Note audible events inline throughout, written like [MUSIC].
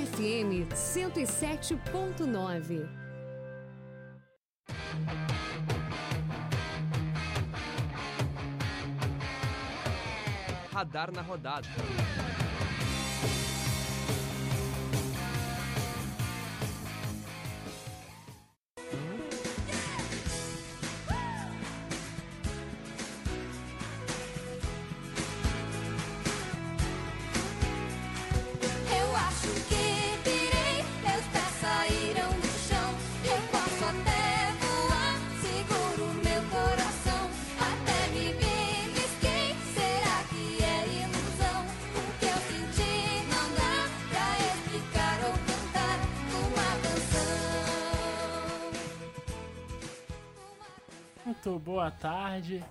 FM 107.9. Radar na rodada. Tarde.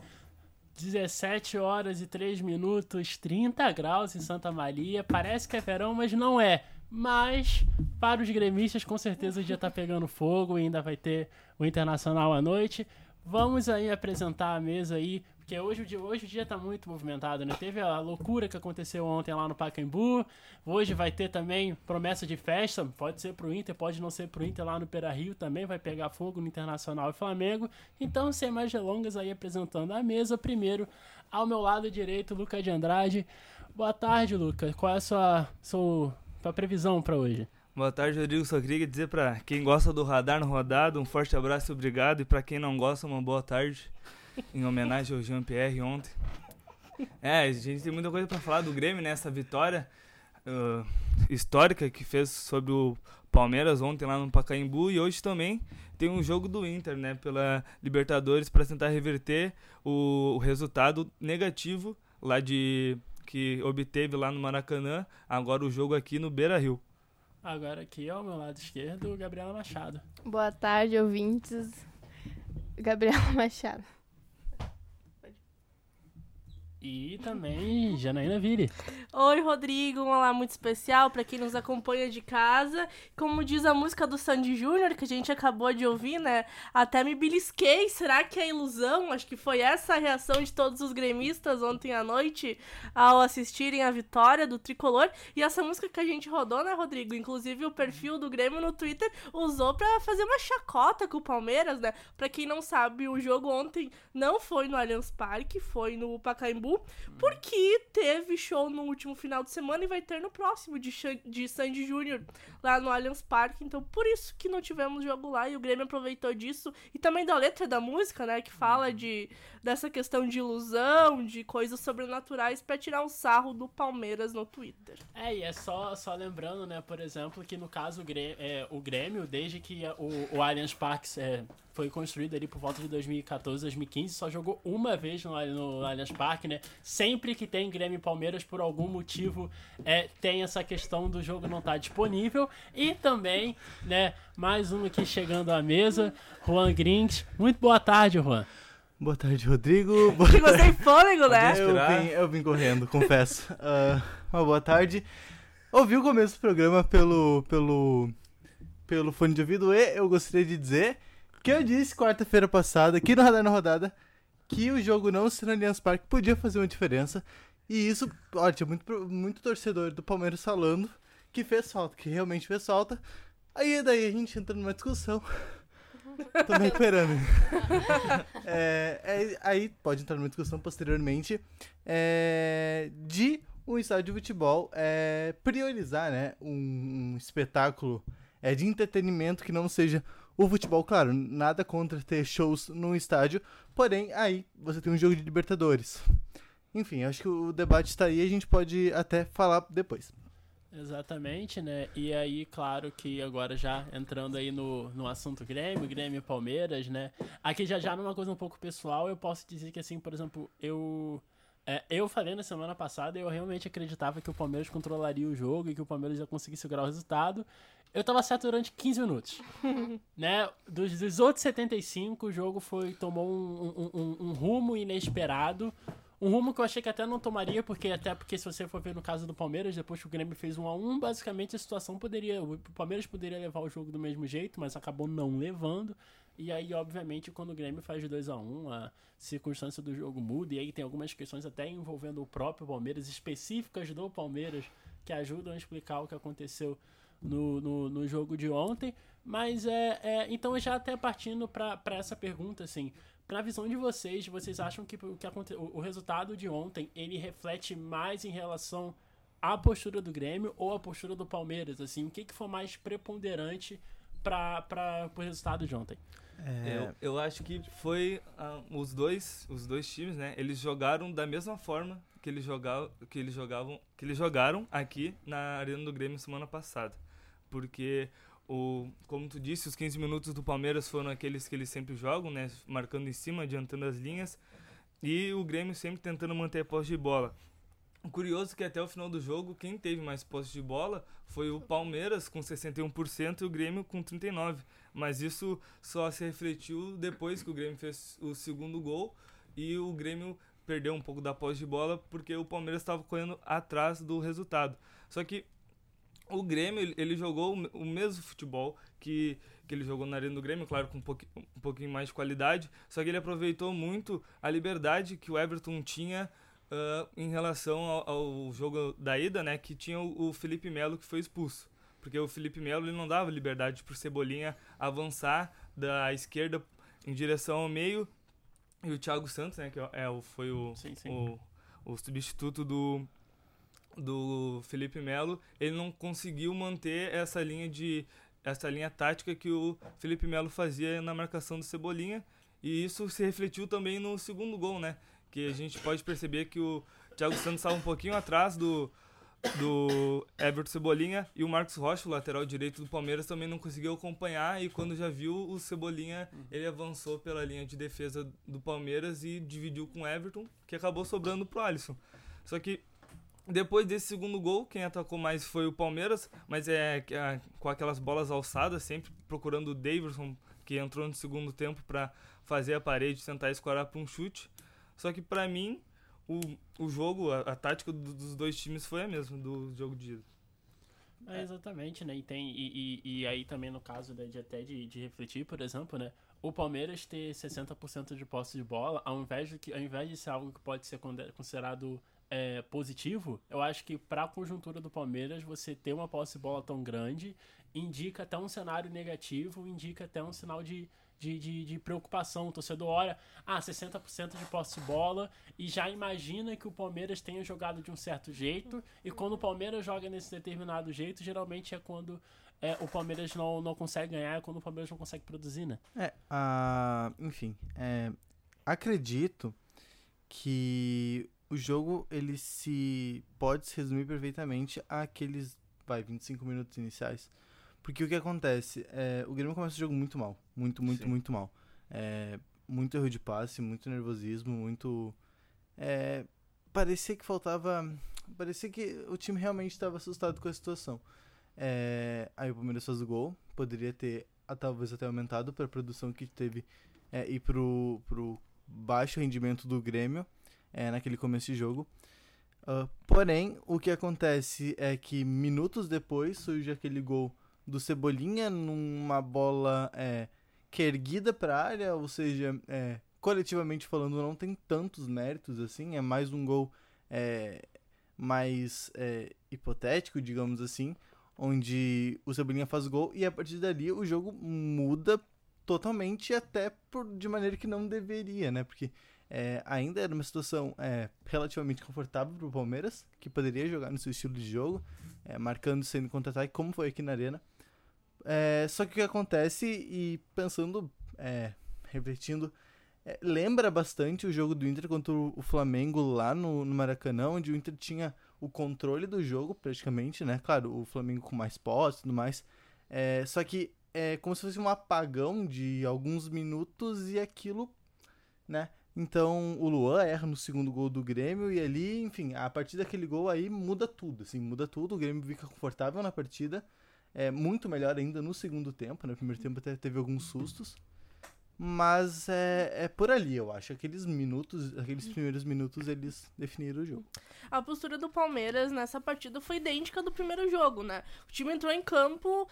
17 horas e 3 minutos, 30 graus em Santa Maria. Parece que é verão, mas não é. Mas, para os gremistas, com certeza o dia tá pegando fogo e ainda vai ter o Internacional à noite. Vamos aí apresentar a mesa aí, porque hoje o dia, hoje o dia tá muito movimentado, né? Teve a loucura que aconteceu ontem lá no Pacaembu. Hoje vai ter também promessa de festa, pode ser pro Inter, pode não ser pro Inter lá no Pera Rio, também vai pegar fogo no Internacional e Flamengo. Então, sem mais delongas aí apresentando a mesa, primeiro ao meu lado direito, Luca de Andrade. Boa tarde, Luca. Qual é a sua, sua, sua previsão para hoje? Boa tarde, Rodrigo. Só queria dizer pra quem gosta do Radar no Rodado, um forte abraço e obrigado. E pra quem não gosta, uma boa tarde. Em homenagem ao Jean-Pierre ontem. É, a gente tem muita coisa pra falar do Grêmio, né? Essa vitória ah, histórica que fez sobre o Palmeiras ontem lá no Pacaembu. E hoje também tem um jogo do Inter, né? Pela Libertadores pra tentar reverter o, o resultado negativo lá de que obteve lá no Maracanã. Agora o jogo aqui no Beira-Rio. Agora aqui ao meu lado esquerdo, Gabriela Machado. Boa tarde, ouvintes. Gabriela [LAUGHS] Machado. E também Janaína Vire. Oi, Rodrigo, um olá muito especial para quem nos acompanha de casa. Como diz a música do Sandy Júnior, que a gente acabou de ouvir, né? Até me belisquei. Será que é ilusão? Acho que foi essa a reação de todos os gremistas ontem à noite ao assistirem a vitória do tricolor. E essa música que a gente rodou, né, Rodrigo? Inclusive o perfil do Grêmio no Twitter usou para fazer uma chacota com o Palmeiras, né? Pra quem não sabe, o jogo ontem não foi no Allianz Parque, foi no Pacaembu. Porque teve show no último final de semana e vai ter no próximo de, Xan- de Sandy Júnior lá no Allianz Parque. Então, por isso que não tivemos jogo lá e o Grêmio aproveitou disso. E também da letra da música, né? Que fala de dessa questão de ilusão, de coisas sobrenaturais, pra tirar um sarro do Palmeiras no Twitter. É, e é só, só lembrando, né, por exemplo, que no caso o Grêmio, é, o Grêmio desde que o, o Allianz Parque é, foi construído ali por volta de 2014, 2015, só jogou uma vez no, no Allianz Parque, né? Sempre que tem Grêmio e Palmeiras, por algum motivo, é, tem essa questão do jogo não estar disponível. E também, né, mais um aqui chegando à mesa, Juan Grings. Muito boa tarde, Juan. Boa tarde, Rodrigo. [LAUGHS] Boa Ficou sem fôlego, né? Eu, vim, eu vim correndo, confesso. [LAUGHS] Ah, uma boa tarde. Ouvi o começo do programa pelo, pelo, pelo fone de ouvido e eu gostaria de dizer que eu disse quarta-feira passada, aqui no Radar na Rodada, que o jogo não ser no Allianz Parque podia fazer uma diferença. E isso, olha, tinha muito, muito torcedor do Palmeiras falando que fez falta, que realmente fez falta. Aí daí a gente entra numa discussão. [LAUGHS] Tô me recuperando. [LAUGHS] É, é, aí pode entrar numa discussão posteriormente é, de um estádio de futebol é, priorizar né, um, um espetáculo é, de entretenimento que não seja o futebol. Claro, nada contra ter shows num estádio, porém aí você tem um jogo de Libertadores. Enfim, acho que o debate está aí e a gente pode até falar depois. Exatamente, né? E aí, claro que agora já entrando aí no, no assunto Grêmio, Grêmio e Palmeiras, né? Aqui já já numa coisa um pouco pessoal, eu posso dizer que assim, por exemplo, eu é, eu falei na semana passada, eu realmente acreditava que o Palmeiras controlaria o jogo e que o Palmeiras ia conseguir segurar o resultado. Eu tava certo durante 15 minutos. [LAUGHS] né? Dos, dos outros 75, o jogo foi tomou um, um, um- um rumo inesperado. Um rumo que eu achei que até não tomaria, porque até porque se você for ver no caso do Palmeiras, depois que o Grêmio fez um a um, basicamente a situação poderia. O Palmeiras poderia levar o jogo do mesmo jeito, mas acabou não levando. E aí, obviamente, quando o Grêmio faz 2 a 1 um, a circunstância do jogo muda, e aí tem algumas questões até envolvendo o próprio Palmeiras, específicas do Palmeiras, que ajudam a explicar o que aconteceu no, no, no jogo de ontem. Mas é, é então já até partindo para essa pergunta, assim, pra visão de vocês, vocês acham que o, que aconte, o, resultado de ontem ele reflete mais em relação à postura do Grêmio ou à postura do Palmeiras? Assim, o que, que foi mais preponderante para o resultado de ontem? É, Eu, eu acho que foi ah, os dois, os dois times, né? Eles jogaram da mesma forma que eles jogavam, que eles jogavam, que eles jogaram aqui na Arena do Grêmio semana passada. Porque o, como tu disse, os 15 minutos do Palmeiras foram aqueles que eles sempre jogam, né? Marcando em cima, adiantando as linhas. E o Grêmio sempre tentando manter a posse de bola. Curioso é que até o final do jogo, quem teve mais posse de bola foi o Palmeiras com 61% e o Grêmio com 39%. Mas isso só se refletiu depois que o Grêmio fez o segundo gol e o Grêmio perdeu um pouco da posse de bola porque o Palmeiras estava correndo atrás do resultado. Só que o Grêmio, ele- jogou o me- o mesmo futebol que, que ele jogou na Arena do Grêmio, claro, com um, pouqui- um pouquinho mais de qualidade, só que ele aproveitou muito a liberdade que o Everton tinha ah, em relação ao, ao jogo da ida, né, que tinha o, o Felipe Melo que foi expulso. Porque o Felipe Melo ele não dava liberdade pro Cebolinha avançar da esquerda em direção ao meio. E o Thiago Santos, né, que é, o- foi o, Sim, sim. o, o substituto do, do Felipe Melo, ele não conseguiu manter essa linha de essa linha tática que o Felipe Melo fazia na marcação do Cebolinha, e isso se refletiu também no segundo gol, né? Que a gente pode perceber que o Thiago Santos estava um pouquinho atrás do do Everton Cebolinha e o Marcos Rocha, o lateral direito do Palmeiras, também não conseguiu acompanhar e quando já viu o Cebolinha, ele avançou pela linha de defesa do Palmeiras e dividiu com o Everton, que acabou sobrando pro Alisson. Só que depois desse segundo gol, quem atacou mais foi o Palmeiras, mas é, é com aquelas bolas alçadas, sempre procurando o Davidson, que entrou no segundo tempo para fazer a parede, tentar escorar para um chute. Só que para mim, o, o jogo, a, a tática do- dos dois times foi a mesma do jogo de ida. É, exatamente, né? E, tem, e, e, e aí também no caso né, de até de, de refletir, por exemplo, né? O Palmeiras ter 60% de posse de bola, ao invés, de que, ao invés de ser algo que pode ser considerado é, positivo, eu acho que para a conjuntura do Palmeiras, você ter uma posse de bola tão grande indica até um cenário negativo, indica até um sinal de, de, de, de preocupação. O torcedor olha, ah, 60% de posse de bola e já imagina que o Palmeiras tenha jogado de um certo jeito. E quando o Palmeiras joga nesse determinado jeito, geralmente é quando é, o Palmeiras não, não consegue ganhar, é quando o Palmeiras não consegue produzir, né? É, a, enfim, é, acredito que o jogo ele se pode se resumir perfeitamente àqueles, vai, 25 minutos iniciais. Porque o que acontece? É, o Grêmio começa o jogo muito mal, muito, muito, Sim. muito mal. É, muito erro de passe, muito nervosismo, muito é, parecia que faltava, parecia que o time realmente estava assustado com a situação. É, aí o Palmeiras faz o gol, poderia ter talvez até aumentado para a produção que teve é, e pro, pro baixo rendimento do Grêmio é, naquele começo de jogo. Ah, porém, o que acontece é que minutos depois surge aquele gol do Cebolinha numa bola é, que é erguida para a área, ou seja, é, coletivamente falando, não tem tantos méritos assim, é mais um gol é, mais é, hipotético, digamos assim, onde o Cebolinha faz gol e a partir dali o jogo muda totalmente até por, de maneira que não deveria, né? Porque é, ainda era uma situação é, relativamente confortável para o Palmeiras, que poderia jogar no seu estilo de jogo, é, marcando sendo contra-ataque, como foi aqui na Arena. É, só que o que acontece, e pensando, é, refletindo, é, lembra bastante o jogo do Inter contra o Flamengo lá no, no Maracanã, onde o Inter tinha o controle do jogo, praticamente, né? Claro, o Flamengo com mais posse e tudo mais. Só que é como se fosse um apagão de alguns minutos e aquilo, né? Então o Luan erra no segundo gol do Grêmio e ali, enfim, a partir daquele gol aí muda tudo, assim, muda tudo. O Grêmio fica confortável na partida, é muito melhor ainda no segundo tempo, né? No primeiro tempo até teve alguns sustos. Mas é, é por ali, eu acho. Aqueles minutos, aqueles primeiros minutos, eles definiram o jogo. A postura do Palmeiras nessa partida foi idêntica do primeiro jogo, né? O time entrou em campo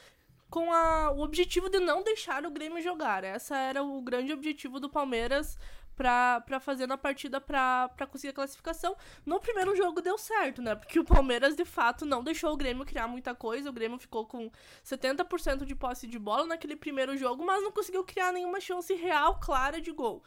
com a- o objetivo de não deixar o Grêmio jogar. Essa era o grande objetivo do Palmeiras pra, pra fazer na partida pra conseguir a classificação. No primeiro jogo deu certo, né? Porque o Palmeiras, de fato, não deixou o Grêmio criar muita coisa. O Grêmio ficou com 70% de posse de bola naquele primeiro jogo, mas não conseguiu criar nenhuma chance real, clara de gol.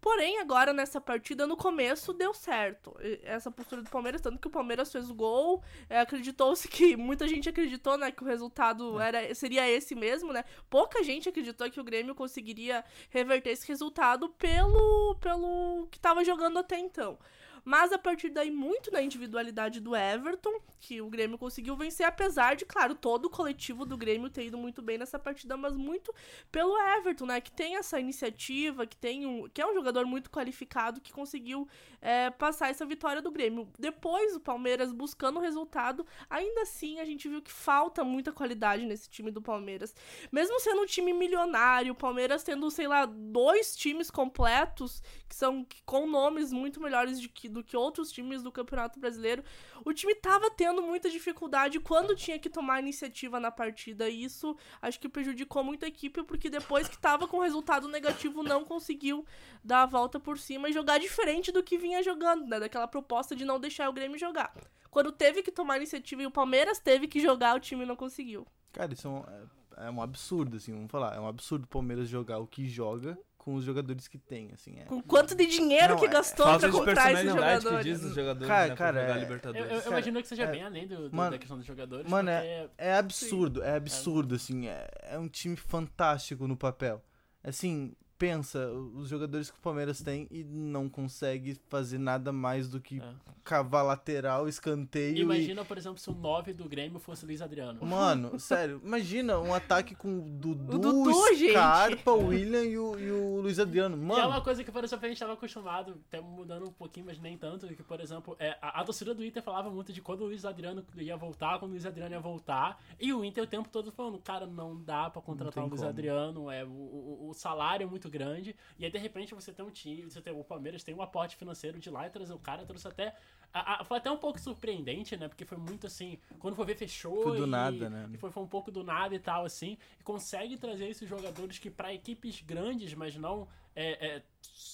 Porém, agora nessa partida, no começo, deu certo. Essa postura do Palmeiras, tanto que o Palmeiras fez o gol. é, Acreditou-se que. [LAUGHS] Muita gente acreditou, né? Que o resultado era, seria esse mesmo, né? Pouca gente acreditou que o Grêmio conseguiria reverter esse resultado pelo, pelo que tava jogando até então. Mas a partir daí, muito na individualidade do Everton, que o Grêmio conseguiu vencer, apesar de, claro, todo o coletivo do Grêmio ter ido muito bem nessa partida, mas muito pelo Everton, né? Que tem essa iniciativa, que tem um. que é um jogador muito qualificado que conseguiu é, passar essa vitória do Grêmio. Depois, o Palmeiras buscando o resultado, ainda assim a gente viu que falta muita qualidade nesse time do Palmeiras. Mesmo sendo um time milionário, o Palmeiras tendo, sei lá, dois times completos, que são com nomes muito melhores de que, do que outros times do Campeonato Brasileiro, o time tava tendo muita dificuldade quando tinha que tomar iniciativa na partida. E isso acho que prejudicou muito a equipe, porque depois que tava com resultado negativo, não conseguiu dar a volta por cima e jogar diferente do que vinha jogando, né? Daquela proposta de não deixar o Grêmio jogar. Quando teve que tomar iniciativa e o Palmeiras teve que jogar, o time não conseguiu. Cara, isso é um, é- é um absurdo, assim, vamos falar. É um absurdo o Palmeiras jogar o que joga com os jogadores que tem, assim. É. Com quanto de dinheiro Não, que é- gastou Falta pra comprar esses personalidade que jogadores. diz dos jogadores, Cara, né, cara, é- Eu, Libertadores. eu- eu Cara, imagino que seja é- bem além do, do- Mano, da questão dos jogadores. mano, porque É absurdo, é absurdo, assim. É, é um time fantástico no papel. Assim, pensa, os jogadores que o Palmeiras tem e não consegue fazer nada mais do que É. cavar lateral, escanteio e... Imagina, por exemplo, se o 9 do Grêmio fosse o Luiz Adriano. Mano, [LAUGHS] sério, imagina um ataque com o Dudu, Dudu, gente. Scarpa, o William e o, e o Luiz Adriano. E é Mano, uma coisa que, por exemplo, a gente estava acostumado, até mudando um pouquinho, mas nem tanto, que, por exemplo, é, a, a torcida do Inter falava muito de quando o Luiz Adriano ia voltar, quando o Luiz Adriano ia voltar, e o Inter o tempo todo falando, cara, não dá pra contratar o Luiz como. Adriano, é, o, o, o salário é muito grande, e aí de repente você tem um time, você tem, o Palmeiras tem um aporte financeiro de lá e trazer o cara, trouxe até... a- a- foi até um pouco surpreendente, né? Porque foi muito assim. Quando foi ver, fechou. Foi do e, nada, né? E foi, foi um pouco do nada e tal, assim. E consegue trazer esses jogadores que, pra equipes grandes, mas não. É, é,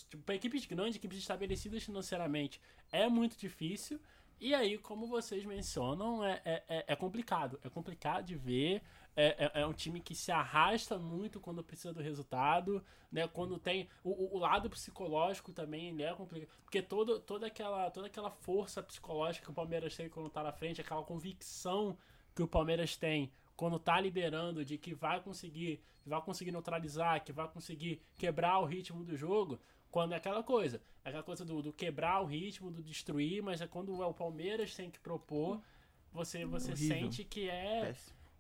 tipo, pra equipes grandes, equipes estabelecidas financeiramente, é muito difícil. E aí, como vocês mencionam, é, é, é- é complicado. É complicado de ver. É, é, é um time que se arrasta muito quando precisa do resultado, né? Quando tem o, o- lado psicológico também é complicado, porque todo, toda aquela toda aquela força psicológica que o Palmeiras tem quando tá na frente, aquela convicção que o Palmeiras tem quando tá liderando de que vai conseguir, que vai conseguir neutralizar, que vai conseguir quebrar o ritmo do jogo, quando é aquela coisa, é aquela coisa do, do quebrar o ritmo, do destruir, mas é quando é o Palmeiras tem que propor, você você Horrível. sente que é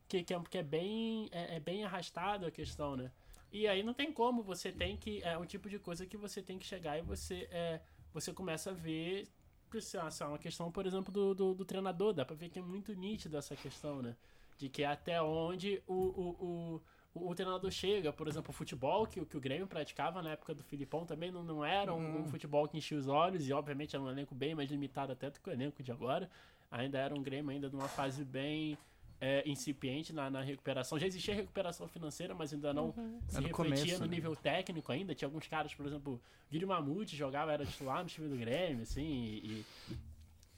que, que, é, que é bem é, é bem arrastado a questão, né? E aí não tem como, você tem que é um tipo de coisa que você tem que chegar e você é você começa a ver é uma questão, por exemplo, do, do, do treinador, dá pra ver que é muito nítido essa questão, né? De que até onde o, o, o, o, o treinador chega, por exemplo, o futebol que, o- que o Grêmio praticava na época do Filipão também não, não era um, um futebol que enchia os olhos, e obviamente era um elenco bem mais limitado até do que o elenco de agora. Ainda era um Grêmio ainda numa fase bem é, incipiente na, na recuperação. Já existia recuperação financeira, mas ainda não se Era no refletia começo, no né? nível técnico ainda. Tinha alguns caras, por exemplo, Guilherme Mamute jogava, era titular no time do Grêmio, assim, e... e-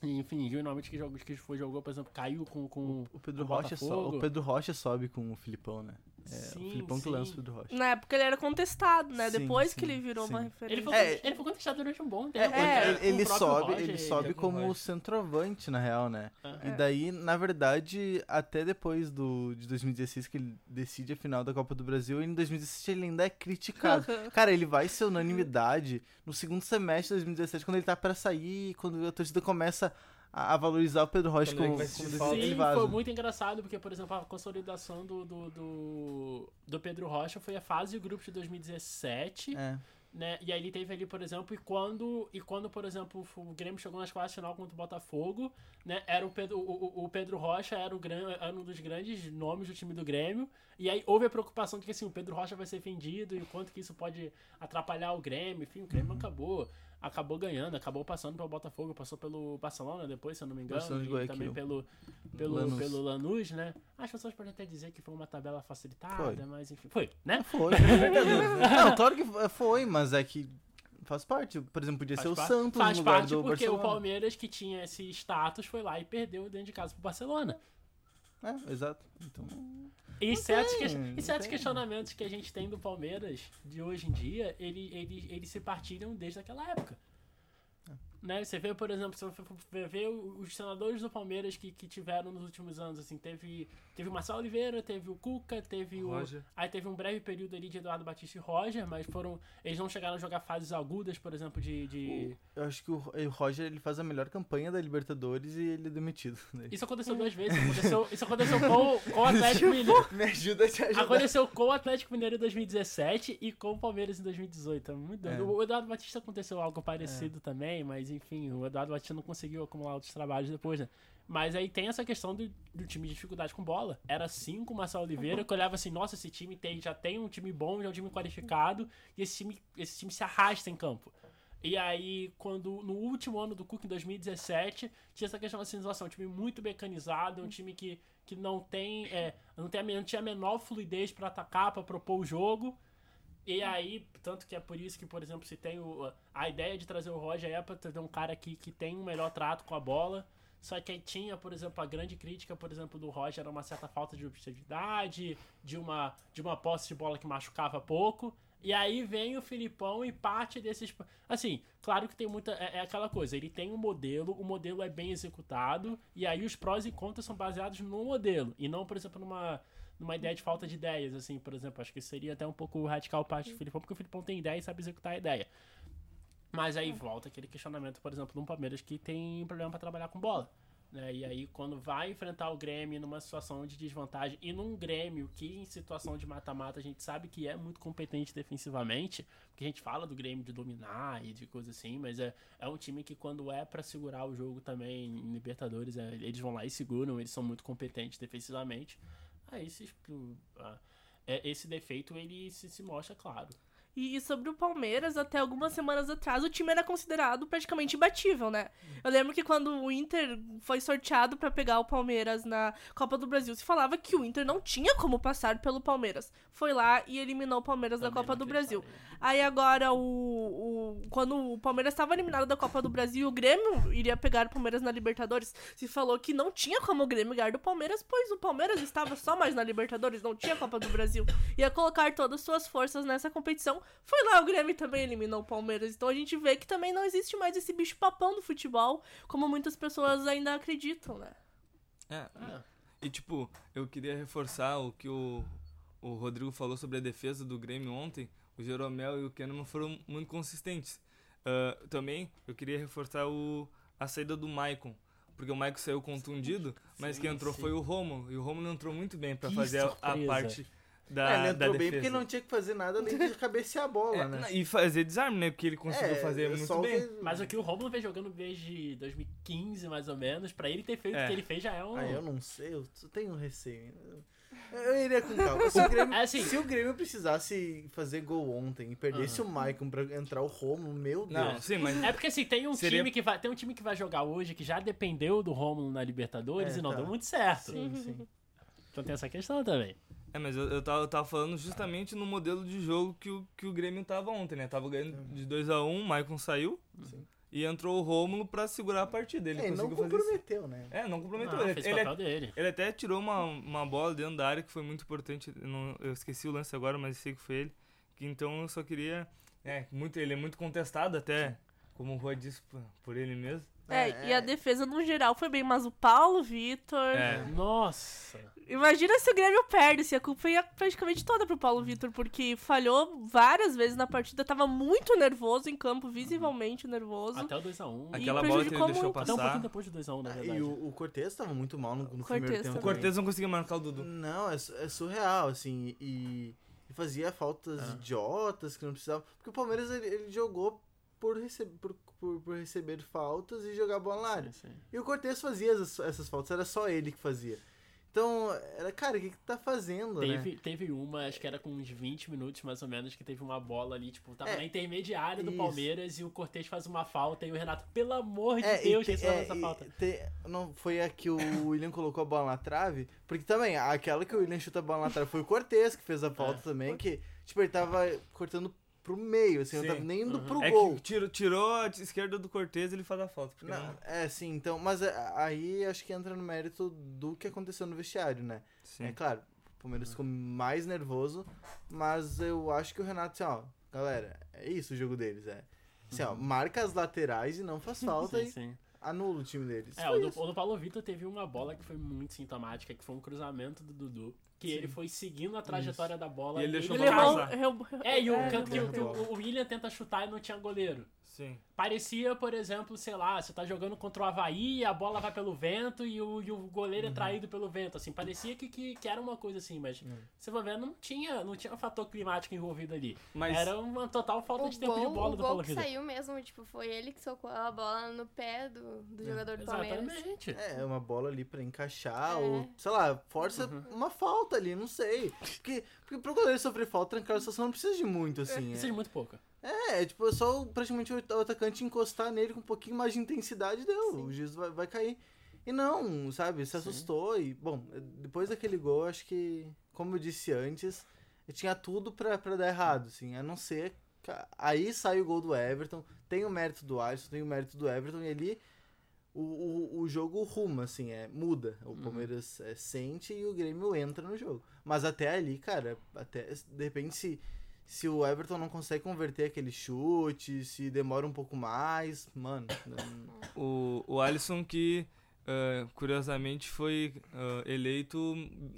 enfim, Mamute que, jogou, que foi, jogou, por exemplo, caiu com, com O Pedro, com o Rocha so, o Pedro Rocha sobe com o Filipão, né? É, Sim, o Filipão que lança o Pedro Rocha. Na época ele era contestado, né? Sim, Depois sim, que ele virou sim. uma Ele referência. foi, É, ele foi contestado durante um bom É, tempo. É, né, ele, o ele próprio sobe, Roger, ele sobe como Roger. centroavante, na real, né? É. E daí, na verdade, até depois do, de 2016, que ele decide a final da Copa do Brasil, em 2017 ele ainda é criticado. [LAUGHS] Cara, ele vai ser unanimidade no segundo semestre de 2017, quando ele tá pra sair, quando a torcida começa a, a valorizar o Pedro Rocha como, como Sim, foi muito engraçado, porque, por exemplo, a consolidação do, do, do, do Pedro Rocha foi a fase de grupos de 2017, É. né? E aí ele teve ali, por exemplo, e quando, e quando por exemplo, o Grêmio chegou nas quartas de final contra o Botafogo, né? Era o Pedro, o, o- o Pedro Rocha era, o gran, era um dos grandes nomes do time do Grêmio. E aí houve a preocupação de que assim, o Pedro Rocha vai ser vendido e o quanto que isso pode atrapalhar o Grêmio. Enfim, o Grêmio acabou. Acabou ganhando, acabou passando pelo Botafogo, passou pelo Barcelona depois, se eu não me engano, Barcelona e Guayaquil. também pelo, pelo, Lanús. pelo Lanús, né? As pessoas podem até dizer que foi uma tabela facilitada, Foi. mas enfim, foi, né? Foi. [LAUGHS] não, claro que foi, mas é que faz parte. Por exemplo, podia Faz ser o parte- Santos Faz no lugar parte do porque Barcelona. o Palmeiras, que tinha esse status, foi lá e perdeu dentro de casa pro Barcelona. É, exato. Então, E certos, tem, que- e certos tem. questionamentos que a gente tem do Palmeiras de hoje em dia, ele, ele, eles se partilham desde aquela época. É. Né? Você vê, por exemplo, você ver os senadores do Palmeiras que, que tiveram nos últimos anos, assim, teve, teve o Marcelo Oliveira, teve o Cuca, teve o. Roger. Aí teve um breve período ali de Eduardo Batista e Roger, mas foram. Eles não chegaram a jogar fases agudas, por exemplo, de. de... eu acho que o o Roger ele faz a melhor campanha da Libertadores e ele é demitido. Daí. Isso aconteceu duas vezes. Aconteceu, isso aconteceu com, com o Atlético Mineiro. Me ajuda a te ajudar. Aconteceu com o Atlético Mineiro em 2017 e com o Palmeiras em 2018. É muito doido. É. O Eduardo Batista aconteceu algo parecido também, mas enfim, o Eduardo Batista não conseguiu acumular outros trabalhos depois, né? Mas aí tem essa questão do, do time de dificuldade com bola. Era assim com o Marcelo Oliveira, que olhava assim, nossa, esse time tem, já tem um time bom, já é um time qualificado, e esse time, esse time se arrasta em campo. E aí, quando no último ano do Cook, em 2017, tinha essa questão da sensação, um time muito mecanizado, um time que, que não tem. é, não, tem não tinha a menor fluidez pra atacar, pra propor o jogo. E aí, tanto que é por isso que, por exemplo, se tem o, a ideia de trazer o Roger é pra ter um cara aqui que tem um melhor trato com a bola. Só que aí tinha, por exemplo, a grande crítica, por exemplo, do Roger era uma certa falta de objetividade, de uma, de uma posse de bola que machucava pouco. E aí vem o Filipão e parte desses. Assim, claro que tem muita. É, é aquela coisa, ele tem um modelo, o modelo é bem executado, e aí os prós e contras são baseados no modelo, e não, por exemplo, numa, numa ideia de falta de ideias, assim, por exemplo. Acho que seria até um pouco radical parte do Filipão, porque o Filipão tem ideia e sabe executar a ideia. Mas aí volta aquele questionamento, por exemplo, de um Palmeiras que tem problema pra trabalhar com bola. Né? E aí, quando vai enfrentar o Grêmio numa situação de desvantagem, e num Grêmio que em situação de mata-mata a gente sabe que é muito competente defensivamente, porque a gente fala do Grêmio de dominar e de coisa assim, mas é, é um time que quando é pra segurar o jogo também em Libertadores, é, eles vão lá e seguram, eles são muito competentes defensivamente. Aí se, ah, é, esse defeito ele se, se mostra claro. E, sobre o Palmeiras, até algumas semanas atrás, o time era considerado praticamente imbatível, né? Eu lembro que quando o Inter foi sorteado pra pegar o Palmeiras na Copa do Brasil, se falava que o Inter não tinha como passar pelo Palmeiras. Foi lá e eliminou o Palmeiras da Também Copa não do Brasil. Aí agora, o, o- quando o Palmeiras estava eliminado da Copa do Brasil o Grêmio iria pegar o Palmeiras na Libertadores, se falou que não tinha como o Grêmio ganhar do Palmeiras, pois o Palmeiras estava só mais na Libertadores, não tinha Copa do Brasil. Ia colocar todas as suas forças nessa competição. Foi lá, o Grêmio também eliminou o Palmeiras. Então a gente vê que também não existe mais esse bicho papão do futebol, como muitas pessoas ainda acreditam, né? É, Ah, E tipo, eu queria reforçar o que o, o Rodrigo falou sobre a defesa do Grêmio ontem. O Jeromel e o Keno não foram muito consistentes. Ah, também eu queria reforçar o, a saída do Maicon. Porque o Maicon saiu contundido, mas Sim, quem entrou sim. foi o Romulo. E o Romulo entrou muito bem pra Que fazer a, parte da, é, ele da entrou defesa. bem porque não tinha que fazer nada além de cabecear a bola, É, né? E fazer desarme, né? Porque ele conseguiu É, fazer é muito bem. que- Mas o que o Romulo vem jogando desde 2015, mais ou menos, pra ele ter feito o É. que ele fez já é um. Ah, eu não sei, eu tenho receio. Eu iria com calma. Se o [LAUGHS] Grêmio, É assim. se o Grêmio precisasse fazer gol ontem e perdesse o Maicon pra entrar o Romulo, meu Deus. Não, sim, mas É porque assim, tem um Seria- time que vai. Tem um time que vai jogar hoje que já dependeu do Romulo na Libertadores É, e não tá. deu muito certo. Sim, sim. Então tem essa questão também. É, mas eu, eu, tava, eu tava falando justamente no modelo de jogo que o, que o Grêmio tava ontem, né? Tava ganhando de 2x1, o Maicon saiu Sim. e entrou o Rômulo pra segurar a partida. Ele É, não isso. comprometeu, né? É, não comprometeu. Não, ele, fez ele, papel dele. ele até tirou uma, uma bola dentro da área que foi muito importante. Eu, não- eu esqueci o lance agora, mas sei que foi ele. Que, então eu só queria. É, muito, ele é muito contestado até, como o Rua disse por, por ele mesmo. É, É, e a é. defesa no geral foi bem, mas o Paulo Vitor. É. Nossa. Imagina se o Grêmio perde, se a culpa ia praticamente toda pro Paulo Vitor, porque falhou várias vezes na partida, tava muito nervoso em campo, visivelmente nervoso. Até o 2x1. Aquela E bola que ele deixou muito. Até um pouquinho passar. depois do 2x1, na Ah, verdade. E o, o Cortez tava muito mal no, no Cortez primeiro tempo. também. O Cortez não conseguia marcar o Dudu. Não, é, é surreal, assim, e, e fazia faltas Ah. idiotas que não precisava. Porque o Palmeiras ele, ele jogou por, receb por, por, por receber faltas e jogar bola na área. Sim, sim. E o Cortez fazia essas, essas faltas, era só ele que fazia. Então, era, cara, o que, que tá fazendo, né? Teve, teve uma, acho que era com uns 20 minutos mais ou menos, que teve uma bola ali, tipo, tava É, na intermediária do isso. Palmeiras e o Cortez faz uma falta e o Renato, pelo amor de É, Deus, te- é, essa falta. te- não foi a que o William colocou a bola na trave, porque também, aquela que o William chuta a bola na trave foi o Cortez que fez a falta É. também, que, tipo, ele tava cortando pro meio, assim, não Sim. tava nem indo Uhum. pro É gol. que tirou, tirou a esquerda do Cortez ele faz a falta. Não, não- é, sim, então, mas é, aí acho que entra no mérito do que aconteceu no vestiário, né? Sim. É claro, o Palmeiras ficou mais nervoso, mas eu acho que o Renato, assim, ó, galera, é isso o jogo deles, é. Assim, ó, marca as laterais e não faz falta Sim, e sim. anula o time deles. É, o do, o do Paulo Vitor teve uma bola que foi muito sintomática, que foi um cruzamento do Dudu. Que ele foi seguindo a trajetória da bola E ele deixou Ele errou- É, e o, é, canto que, o, o William tenta chutar e não tinha goleiro. Sim. Parecia, por exemplo, sei lá, você tá jogando contra o Havaí, a bola vai pelo vento e o, e o goleiro Uhum. é traído pelo vento. Assim, parecia que, que, que era uma coisa assim, mas você vai ver, não tinha, não tinha um fator climático envolvido ali. Mas- Era uma total falta O de tempo de gol, bola o do gol Paulo que saiu mesmo, tipo, foi ele que socou a bola no pé do, do jogador do Palmeiras. Exatamente. É, uma bola ali pra encaixar, É. ou, sei lá, força Uhum. uma falta ali, não sei. Porque, porque pro goleiro sofrer falta, trancar a situação não precisa de muito, assim. Precisa de muito pouca. É, é, tipo, é só praticamente o atacante encostar nele com um pouquinho mais de intensidade, deu. O juiz vai, vai cair. E não, sabe, se assustou e, bom, depois daquele gol, acho que, como eu disse antes, tinha tudo pra, pra dar errado, assim, a não ser... Aí sai o gol do Everton, tem o mérito do Alisson, tem o mérito do Everton, e ali o, o, o jogo ruma, assim, é, muda. O Palmeiras é, sente e o Grêmio entra no jogo. Mas até ali, cara, até, de repente se, se o Everton não consegue converter aquele chute, se demora um pouco mais, mano... não- O, o Alisson que, ah, curiosamente, foi ah, eleito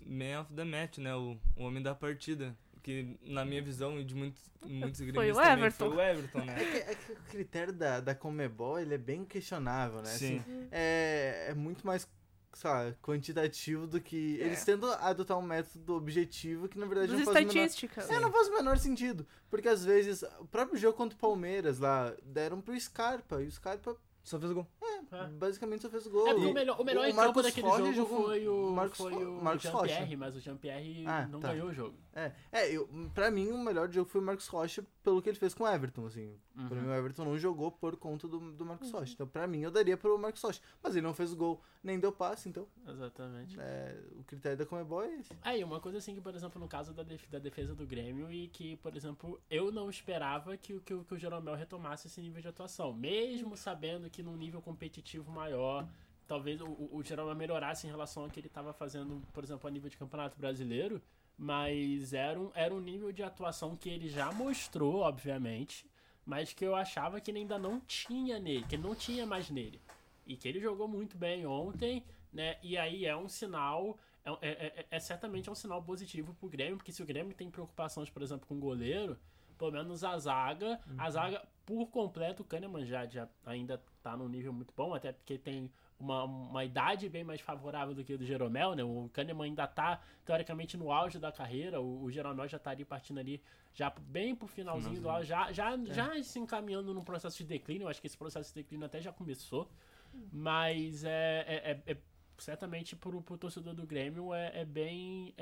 Man of the Match, né? O, o homem da partida. Que, na minha visão e de muitos, muitos Foi gremistas o também, Everton. foi o Everton, né? É que, é que o critério da, da Comebol, ele é bem questionável, né? Sim. Assim, é, é muito mais, sei lá, quantitativo do que... É. Eles tentam adotar um método objetivo que, na verdade, Das não faz o menor... É, não faz o menor sentido. Porque, às vezes, o próprio jogo contra o Palmeiras lá, deram pro Scarpa, e o Scarpa Só fez o gol. É. basicamente só fez gol. É porque o melhor, o melhor o Marcos daquele Rocha jogo jogou- foi o, Marcos foi o Marcos Rocha. Jean-Pierre, mas o Jean-Pierre Ah, não tá. ganhou o jogo. É, é eu, pra mim o melhor jogo foi o Marcos Rocha pelo que ele fez com o Everton, assim. Pra Uhum. mim o Everton não jogou por conta do, do Marcos Rocha. Então pra mim eu daria pro Marcos Rocha. Mas ele não fez gol, nem deu passe, então Exatamente. é, o critério da Comebol é esse. É, e uma coisa assim que, por exemplo, no caso da, def- da defesa do Grêmio, e que, por exemplo, eu não esperava que, o- que, que o Jeromel retomasse esse nível de atuação. Mesmo sabendo que num nível competitivo maior, talvez o, o, o Jeromel melhorasse em relação ao que ele estava fazendo, por exemplo, a nível de campeonato brasileiro. Mas era um, era um nível de atuação que ele já mostrou, obviamente, mas que eu achava que ele ainda não tinha nele, que ele não tinha mais nele. E que ele jogou muito bem ontem, né? E aí é um sinal. É, é- é- é certamente um sinal positivo pro Grêmio, porque se o Grêmio tem preocupações, por exemplo, com o goleiro, pelo menos a zaga, a zaga por completo, o Kahneman já, já ainda tá num nível muito bom, até porque tem uma, uma idade bem mais favorável do que o do Jeromel, né? O Kahneman ainda tá, teoricamente, no auge da carreira, o, o Jeromel já estaria partindo ali já bem pro finalzinho do auge, já, já, já se encaminhando num processo de declínio, eu acho que esse processo de declínio até já começou, mas é, é, é- é- certamente pro, pro torcedor do Grêmio é, é bem.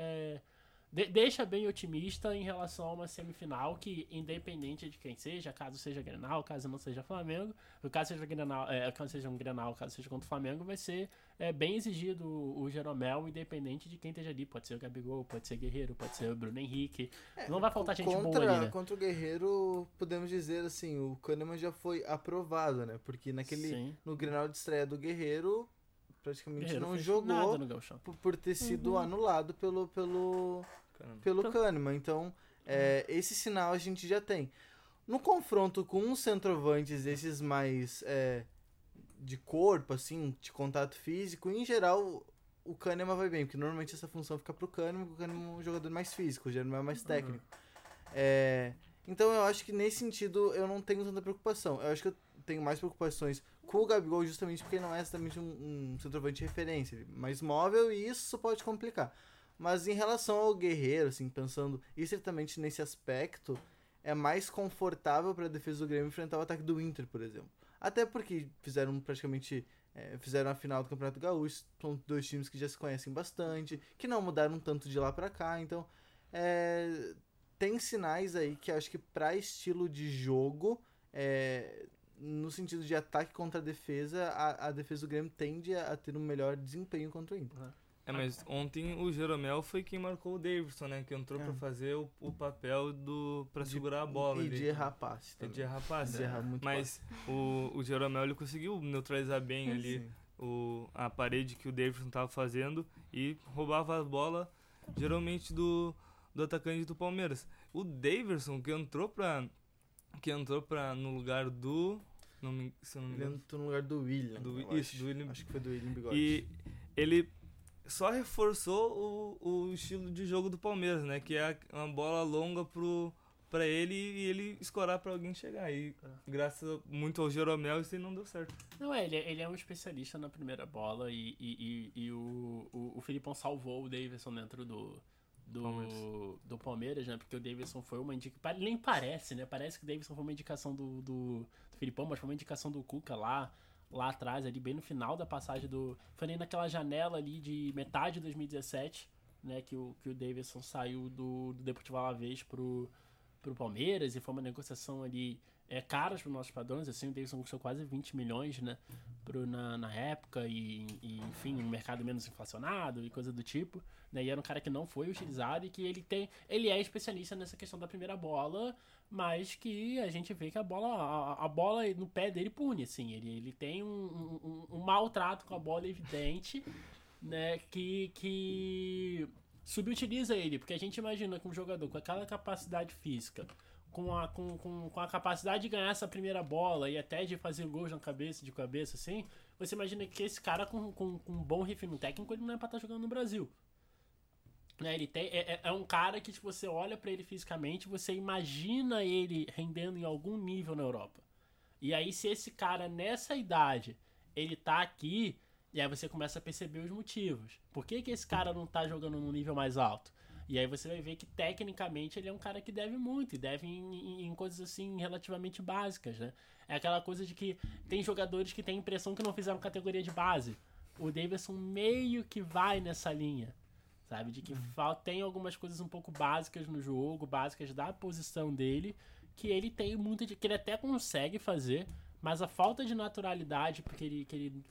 É, de- deixa bem otimista em relação a uma semifinal que, independente de quem seja, caso seja Grenal, caso não seja Flamengo, caso seja Grenal, é, caso seja um Grenal, caso seja contra o Flamengo, vai ser é, bem exigido o, o Jeromel, independente de quem esteja ali. Pode ser o Gabigol, pode ser Guerreiro, pode ser o Bruno Henrique. não vai faltar gente boa contra, ali, né? contra o Guerreiro, podemos dizer assim, o Kahneman já foi aprovado, né? Porque naquele. Sim. No Grenal de estreia do Guerreiro, praticamente Guerreiro não fez jogou por, por ter sido anulado pelo. pelo Caramba. pelo Kahneman. Então, é, esse sinal a gente já tem. No confronto com uns centroavantes desses mais é, de corpo, assim, de contato físico, em geral, o Kahneman vai bem, porque normalmente essa função fica pro Kahneman, porque o Kahneman é um jogador mais físico, o Jeromel é mais técnico. É, então eu acho que nesse sentido eu não tenho tanta preocupação. Eu acho que eu tenho mais preocupações com o Gabigol justamente porque não é exatamente um, um centroavante de referência, ele é mais móvel e isso pode complicar. Mas em relação ao Guerreiro, assim, pensando estritamente nesse aspecto, é mais confortável para a defesa do Grêmio enfrentar o ataque do Inter, por exemplo. Até porque fizeram praticamente é, fizeram a final do Campeonato Gaúcho, são dois times que já se conhecem bastante, que não mudaram tanto de lá para cá, então é, tem sinais aí que acho que para estilo de jogo, é, no sentido de ataque contra a defesa, a, a defesa do Grêmio tende a, a ter um melhor desempenho contra o Inter. É, mas ontem o Jeromel foi quem marcou o Davidson, né? Que entrou É. pra fazer o, o papel do. pra De- segurar a bola. E ali. de errar passe É também. de errar passe. De errar muito Mas o, o Jeromel ele conseguiu neutralizar bem ali Sim. o, a parede que o Davidson tava fazendo e roubava a bola geralmente do, do atacante do Palmeiras. O Davidson que entrou pra. que entrou pra, no lugar do. Não me, se eu não me Ele engano. entrou no lugar do William. Do- isso, acho. do William- Acho que foi do William Bigode. E ele só reforçou o, o estilo de jogo do Palmeiras, né? Que é uma bola longa pro, pra ele e ele escorar pra alguém chegar. E graças muito ao Jeromel isso aí não deu certo. Não, é, ele, é- ele é um especialista na primeira bola e, e, e, e o, o, o Filipão salvou o Davidson dentro do, do, Palmeiras. do Palmeiras, né? Porque o Davidson foi uma indicação. Nem parece, né? Parece que o Davidson foi uma indicação do, do Filipão, mas foi uma indicação do Cuca lá, lá atrás, ali bem no final da passagem do. Foi nem naquela janela ali de metade de 2017, né? Que o, que o Davidson saiu do, do Deportivo Alavés pro, pro Palmeiras e foi uma negociação ali é, caras para os nossos padrões, assim, o Davidson custou quase 20 milhões, né, pro, na, na época e, e, enfim, um mercado menos inflacionado e coisa do tipo, né, e era um cara que não foi utilizado e que ele tem, ele é especialista nessa questão da primeira bola, mas que a gente vê que a bola, a, a bola no pé dele pune, assim, ele, ele tem um, um, um maltrato com a bola evidente, [LAUGHS] né, que, que subutiliza ele, porque a gente imagina que um jogador com aquela capacidade física, com a, com, com, com a capacidade de ganhar essa primeira bola e até de fazer gols na cabeça, de cabeça, assim, você imagina que esse cara com, com, com um bom refino técnico, ele não é pra estar jogando no Brasil. Né, ele tem, é, é- é um cara que, se você olha pra ele fisicamente, você imagina ele rendendo em algum nível na Europa. E aí, se esse cara, nessa idade, ele tá aqui, e aí você começa a perceber os motivos. Por que, que esse cara não tá jogando num nível mais alto? E aí você vai ver que, tecnicamente, ele é um cara que deve muito, e deve em, em- em coisas, assim, relativamente básicas, né? É aquela coisa de que tem jogadores que têm a impressão que não fizeram categoria de base. O Davidson meio que vai nessa linha, sabe? De que fal- tem algumas coisas um pouco básicas no jogo, básicas da posição dele, que ele tem muito de. que ele até consegue fazer, mas a falta de naturalidade porque ele, que ele,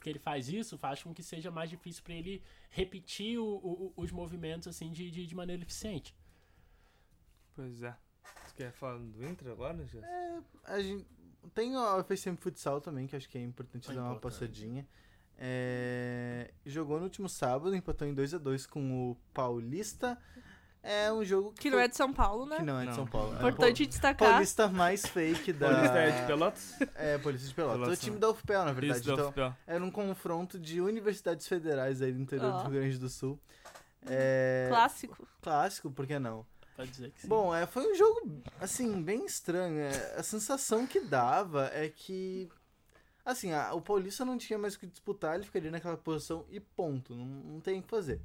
que ele faz isso faz com que seja mais difícil para ele repetir o- o- os movimentos assim de, de, de maneira eficiente. Pois é. Você quer falar do Inter agora, Jess? A gente tem o FSM Futsal também, que acho que é importante É dar uma importante. passadinha. É, Jogou no último sábado, empatou em 2 a 2 com o Paulista. É um jogo que, Que não é de São Paulo, né? que não é de Não. São Paulo. É o Importante Pau- destacar. Paulista mais fake da. Paulista é de Pelotas? É, Paulista de Pelotas. Pelotas, o time né? da UFPEL, na verdade. Isso, então, UFPEL. era um confronto de universidades federais aí do interior Ó. do Rio Grande do Sul. É, Clássico. Clássico, por que não? Pode dizer que sim. Bom, é, foi um jogo, assim, bem estranho. É, a sensação que dava é que. Assim, a- o Paulista não tinha mais o que disputar, ele ficaria naquela posição e ponto. Não, não tem o que fazer.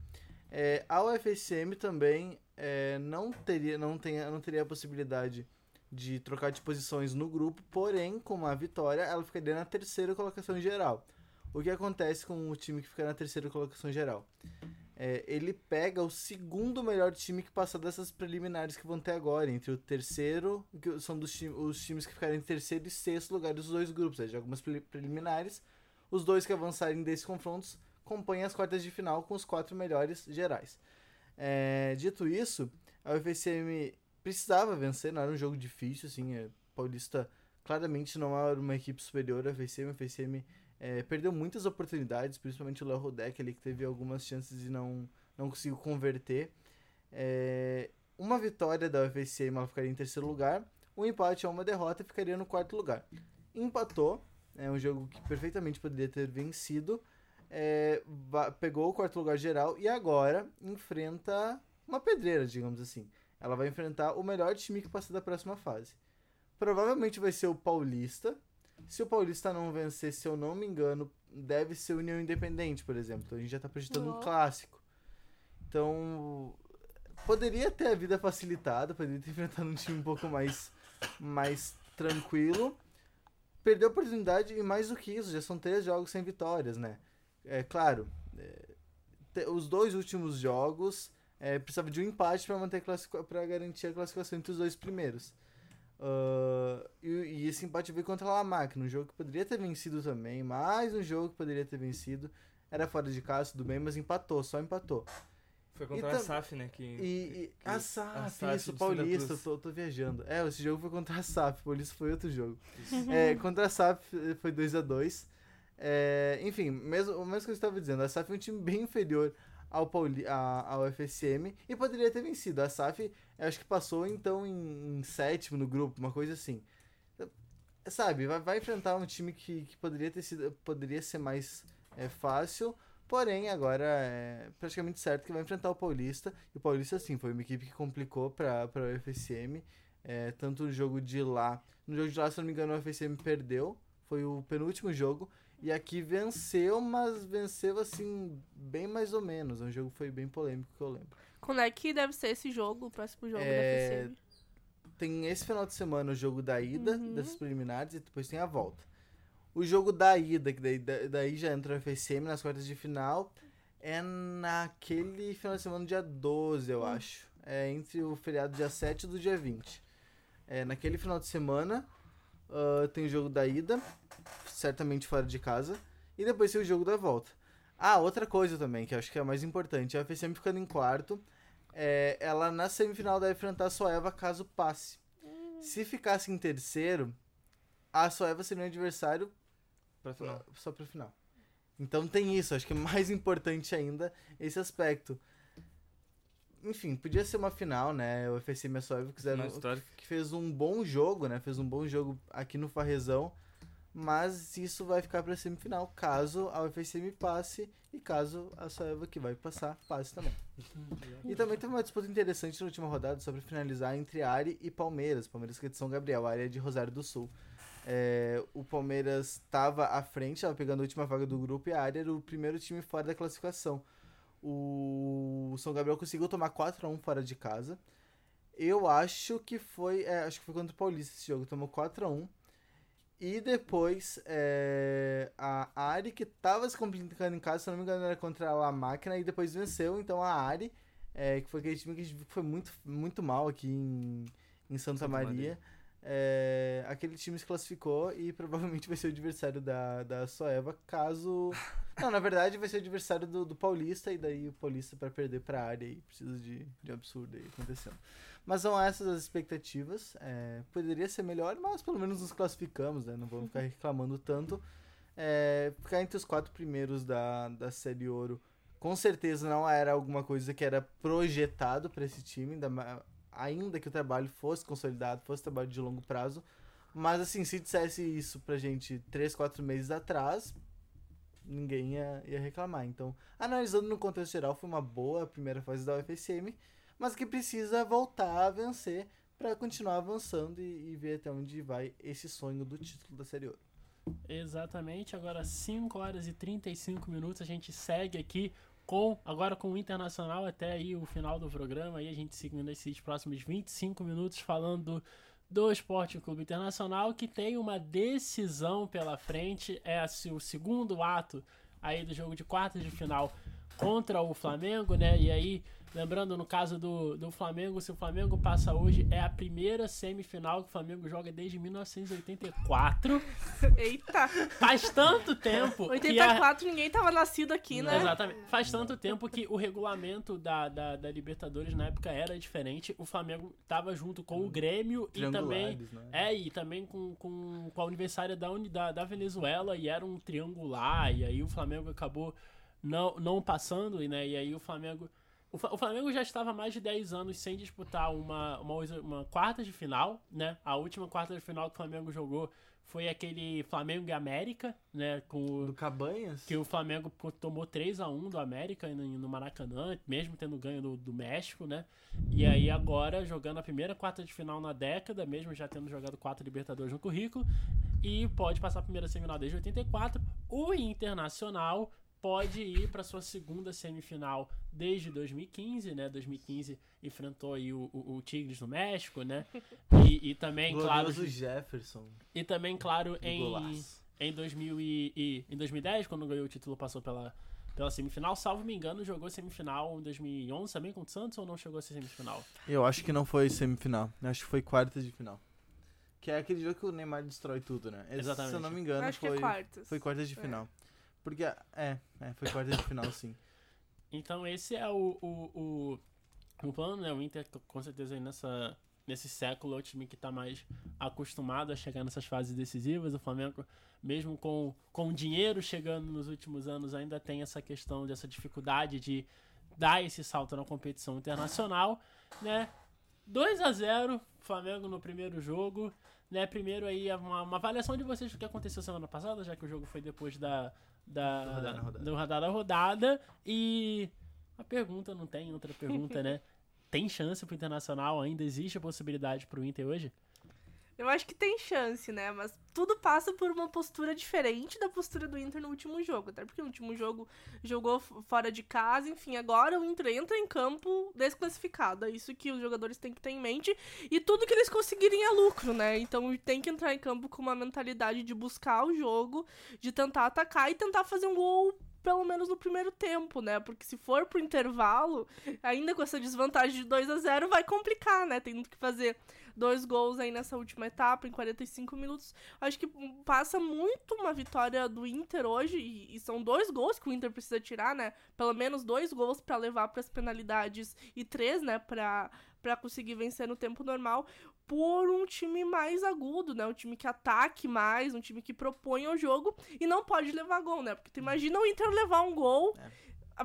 É, a UFSM também é, não, teria, não, tem, não teria a possibilidade de trocar de posições no grupo, porém, com uma vitória, ela ficaria na terceira colocação geral. O que acontece com o time que fica na terceira colocação geral? É, ele pega o segundo melhor time que passar dessas preliminares que vão ter agora, entre o terceiro, que são dos ti- os times que ficarem em terceiro e sexto lugar dos dois grupos, ou seja, algumas pre- preliminares. Os dois que avançarem desses confrontos compõem as quartas de final com os quatro melhores gerais. É, dito isso, a UFSM precisava vencer, não era um jogo difícil, assim, é, Paulista claramente não era uma equipe superior à UFSM, a UFSM é, perdeu muitas oportunidades, principalmente o Léo Rodek ali que teve algumas chances e não, não conseguiu converter. É, uma vitória da UFSM ela ficaria em terceiro lugar, um empate ou uma derrota ficaria no quarto lugar. Empatou, é um jogo que perfeitamente poderia ter vencido, é, pegou o quarto lugar geral e agora enfrenta uma pedreira, digamos assim. Ela vai enfrentar o melhor time que passa da próxima fase. Provavelmente vai ser o Paulista. Se o Paulista não vencer, se eu não me engano, deve ser União Independente, por exemplo. Então a gente já tá projetando um clássico. Então, poderia ter a vida facilitada, poderia ter [LAUGHS] enfrentado um time um pouco mais, mais tranquilo. Perdeu a oportunidade e mais do que isso, já são três jogos sem vitórias, né? É claro, é, os dois últimos jogos é, precisava de um empate para manter para garantir a classificação entre os dois primeiros. Ah, e, e esse empate veio contra a Lamac, num jogo que poderia ter vencido também, mais um jogo que poderia ter vencido. era fora de casa, tudo bem, mas empatou, só empatou. Foi contra E a SAF, né? Que, E, que- a a SAF, SAF isso, Paulista, tô, tô viajando. É, esse jogo foi contra a SAF, Paulista foi outro jogo. É, contra a SAF eh, foi 2 a 2 é, Enfim, mesmo, o mesmo que eu estava dizendo, a SAF é um time bem inferior ao, Pauli, a- ao FSM e poderia ter vencido. A SAF, acho que passou então em, em sétimo no grupo, uma coisa assim. Sabe, vai, vai enfrentar um time que, que poderia ter sido. Poderia ser mais é, fácil. Porém, agora é praticamente certo que vai enfrentar o Paulista. E o Paulista, sim, foi uma equipe que complicou para o FSM. É, tanto no jogo de lá. No jogo de lá, se não me engano, o FSM perdeu. Foi o penúltimo jogo. E aqui venceu, mas venceu assim, bem mais ou menos. O jogo foi bem polêmico que eu lembro. Quando é que deve ser esse jogo, o próximo jogo É, da FCM? Tem esse final de semana o jogo da ida, Uhum. dessas preliminares, e depois tem a volta. O jogo da ida, que daí, da- daí já entra o FSM nas quartas de final, é naquele final de semana, dia 12, eu acho. É entre o feriado dia 7 e do dia 20. É, naquele final de semana ah, tem o jogo da ida, certamente fora de casa, e depois tem o jogo da volta. Ah, outra coisa também, que eu acho que é a mais importante, a FSM ficando em quarto, é, ela na semifinal deve enfrentar a Soeva caso passe. Se ficasse em terceiro, a Soeva seria um adversário Pra final. só pro final. Então tem isso, acho que é mais [LAUGHS] importante ainda esse aspecto. Enfim, podia ser uma final, né? O FSM e a Soeva quiseram Final histórico. que fez um bom jogo, né? Fez um bom jogo aqui no Farrezão. Mas isso vai ficar pra semifinal, caso a UFSM passe e caso a Soeva que vai passar passe também. E também teve uma disputa interessante na última rodada, só pra finalizar, entre Ari e Palmeiras. Palmeiras que é de São Gabriel, a área de Rosário do Sul. É, o Palmeiras estava à frente, estava pegando a última vaga do grupo e a área era o primeiro time fora da classificação. O São Gabriel conseguiu tomar 4 a 1 fora de casa. Eu acho que foi. é, acho que foi contra o Paulista esse jogo, tomou 4 a 1 E depois é, a Ari, que tava se complicando em casa, se não me engano, era contra a La Máquina, e depois venceu. Então a Ari, é, que foi aquele time que a gente viu que foi muito, muito mal aqui em, em Santa, Santa Maria. Maria. É, aquele time se classificou e provavelmente vai ser o adversário da, da Soeva, caso. [LAUGHS] Não, na verdade vai ser o adversário do, do Paulista, e daí o Paulista, pra perder pra área, aí precisa de, de um absurdo aí acontecendo. Mas são essas as expectativas. é, poderia ser melhor, mas pelo menos nos classificamos, né? Não vamos ficar [LAUGHS] reclamando tanto. É, ficar entre os quatro primeiros da, da Série Ouro, com certeza não era alguma coisa que era projetado para esse time, ainda, ainda que o trabalho fosse consolidado, fosse trabalho de longo prazo. Mas assim, se dissesse isso pra gente três, quatro meses atrás, ninguém ia, ia reclamar. Então, analisando no contexto geral, foi uma boa primeira fase da UFSM, mas que precisa voltar a vencer para continuar avançando e, e ver até onde vai esse sonho do título da Série Ouro. Exatamente, agora 5 horas e 35 minutos, a gente segue aqui com, agora com o Internacional até aí o final do programa, aí a gente seguindo esses próximos 25 minutos falando do Esporte Clube Internacional, que tem uma decisão pela frente, é o segundo ato aí do jogo de quartas de final contra o Flamengo, né, e aí Lembrando, no caso do, do Flamengo, se o Flamengo passa hoje, é a primeira semifinal que o Flamengo joga desde 1984. [LAUGHS] Eita! Faz tanto tempo que a, 84 ninguém tava nascido aqui, né? Exatamente. Faz tanto tempo que o regulamento da, da, da Libertadores na época era diferente. O Flamengo tava junto com o Grêmio e também. Né? É, e também com, com, com a Universitária da, Uni- da, da Venezuela, e era um triangular, e aí o Flamengo acabou não, não passando, né? E aí o Flamengo. O, Flamengo já estava há mais de 10 anos sem disputar uma, uma, uma quarta de final, né? A última quarta de final que o Flamengo jogou foi aquele Flamengo e América, né? Com o, Do Cabanhas? que o Flamengo tomou 3 a 1 do América no, no Maracanã, mesmo tendo ganho do, do México, né? E aí agora jogando a primeira quarta de final na década, mesmo já tendo jogado quatro Libertadores no currículo, e pode passar a primeira semifinal desde 84. O Internacional pode ir para sua segunda semifinal desde 2015, né? 2015 enfrentou aí o, o, o Tigres no México, né? E, e também, claro, Jefferson. e também, claro, em, golaço. em, 2000 e, e- em 2010, quando ganhou o título, passou pela, pela semifinal. Salvo me engano, jogou semifinal em 2011 também com o Santos ou não chegou a ser semifinal? Eu acho que não foi semifinal. Eu acho que foi quartas de final. Que é aquele jogo que o Neymar destrói tudo, né? Exatamente. Se eu não me engano, Acho que foi, é quartas. foi quartas de É. Porque, é, é, foi quarta de final, sim. Então esse é o, o, o, o plano, né? O Inter, com certeza, aí nessa, nesse século é o time que tá mais acostumado a chegar nessas fases decisivas. O Flamengo, mesmo com, com dinheiro chegando nos últimos anos, ainda tem essa questão dessa dificuldade de dar esse salto na competição internacional, né? 2 a 0 Flamengo no primeiro jogo, né? Primeiro aí uma, uma avaliação de vocês do que aconteceu semana passada, já que o jogo foi depois da da Do rodada a rodada. do rodada e a pergunta não tem outra pergunta, né? [LAUGHS] Tem chance pro Internacional? Ainda existe a possibilidade pro Inter hoje? Eu acho que tem chance, né? Mas tudo passa por uma postura diferente da postura do Inter no último jogo. Até porque no último jogo jogou fora de casa, enfim. Agora o Inter entra em campo desclassificado. É isso que os jogadores têm que ter em mente. E tudo que eles conseguirem é lucro, né? Então tem que entrar em campo com uma mentalidade de buscar o jogo, de tentar atacar e tentar fazer um gol. Pelo menos no primeiro tempo, né? Porque se for pro intervalo, ainda com essa desvantagem de 2 a 0 vai complicar, né? Tendo que fazer dois gols aí nessa última etapa, em 45 minutos. Acho que passa muito uma vitória do Inter hoje, e, e são dois gols que o Inter precisa tirar, né? Pelo menos dois gols pra levar pras penalidades e três, né? Pra conseguir vencer no tempo normal. Por um time mais agudo, né? Um time que ataque mais, um time que propõe o jogo e não pode levar gol, né? Porque tu imagina o Inter levar um gol,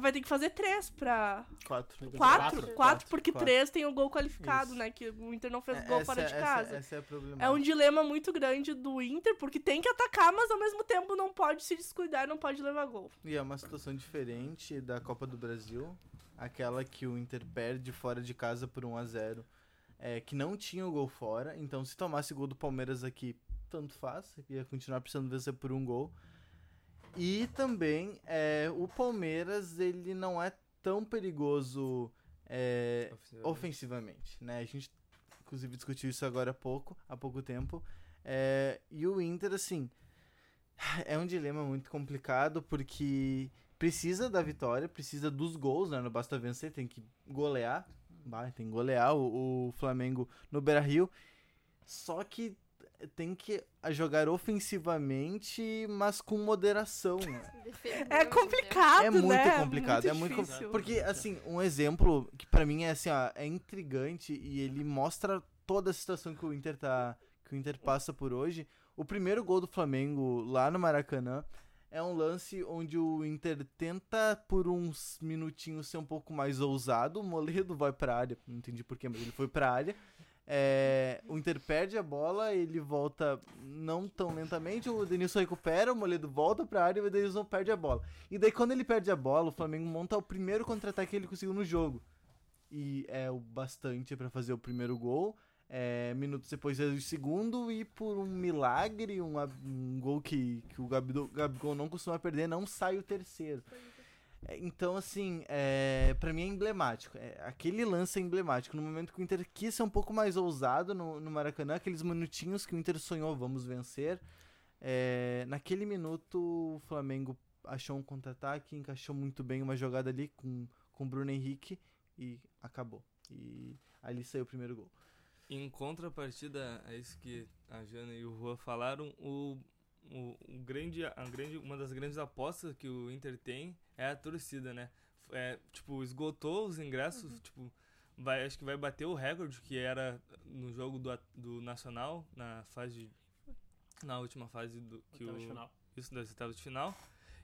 vai ter que fazer três pra, Quatro. Quatro? Quatro, porque quatro. três tem o gol qualificado, Isso. né? Que o Inter não fez É, gol essa- fora de essa- casa. Essa é a problemática. É um dilema muito grande do Inter, porque tem que atacar, mas ao mesmo tempo não pode se descuidar, não pode levar gol. E é uma situação diferente da Copa do Brasil, aquela que o Inter perde fora de casa por 1 a 0 é, que não tinha o gol fora, então se tomasse gol do Palmeiras aqui, tanto faz, ia continuar precisando vencer por um gol. E também é, o Palmeiras, ele não é tão perigoso é, ofensivamente, né? A gente, inclusive, discutiu isso agora há pouco, há pouco tempo. É, e o Inter, assim, é um dilema muito complicado, porque precisa da vitória, precisa dos gols, né? Não basta vencer, tem que golear. Vai, tem que golear o, o Flamengo no Beira-Rio. Só que tem que jogar ofensivamente, mas com moderação, né? [LAUGHS] É mesmo complicado, É muito né? complicado, é muito difícil. complicado. Porque, assim, um exemplo que pra mim é assim, ó, é intrigante e ele mostra toda a situação que o Inter tá. que o Inter passa por hoje. O primeiro gol do Flamengo lá no Maracanã é um lance onde o Inter tenta por uns minutinhos ser um pouco mais ousado. O Moledo vai pra área, não entendi porquê, mas ele foi pra área. É, o Inter perde a bola, ele volta não tão lentamente, o Denilson recupera, o Moledo volta pra área e o Denilson perde a bola. E daí quando ele perde a bola, o Flamengo monta o primeiro contra-ataque que ele conseguiu no jogo. E é o bastante pra fazer o primeiro gol. É, minutos depois é o segundo e por um milagre, um, um gol que, que o Gabigol, Gabigol não costuma perder, não sai o terceiro. É, Então, assim, é, para mim é emblemático. É, aquele lance é emblemático. No momento que o Inter quis ser um pouco mais ousado no, no Maracanã, aqueles minutinhos que o Inter sonhou, vamos vencer. é, naquele minuto, o Flamengo achou um contra-ataque, encaixou muito bem uma jogada ali com, com o Bruno Henrique e acabou. E ali saiu o primeiro gol. Em contrapartida a isso que a Jana e o Juan falaram, o, o, o grande, a grande, uma das grandes apostas que o Inter tem é a torcida, né? É, tipo, esgotou os ingressos, tipo, vai, acho que vai bater o recorde que era no jogo do, do Nacional, na fase, na última fase do que o final. isso das oitavas de final.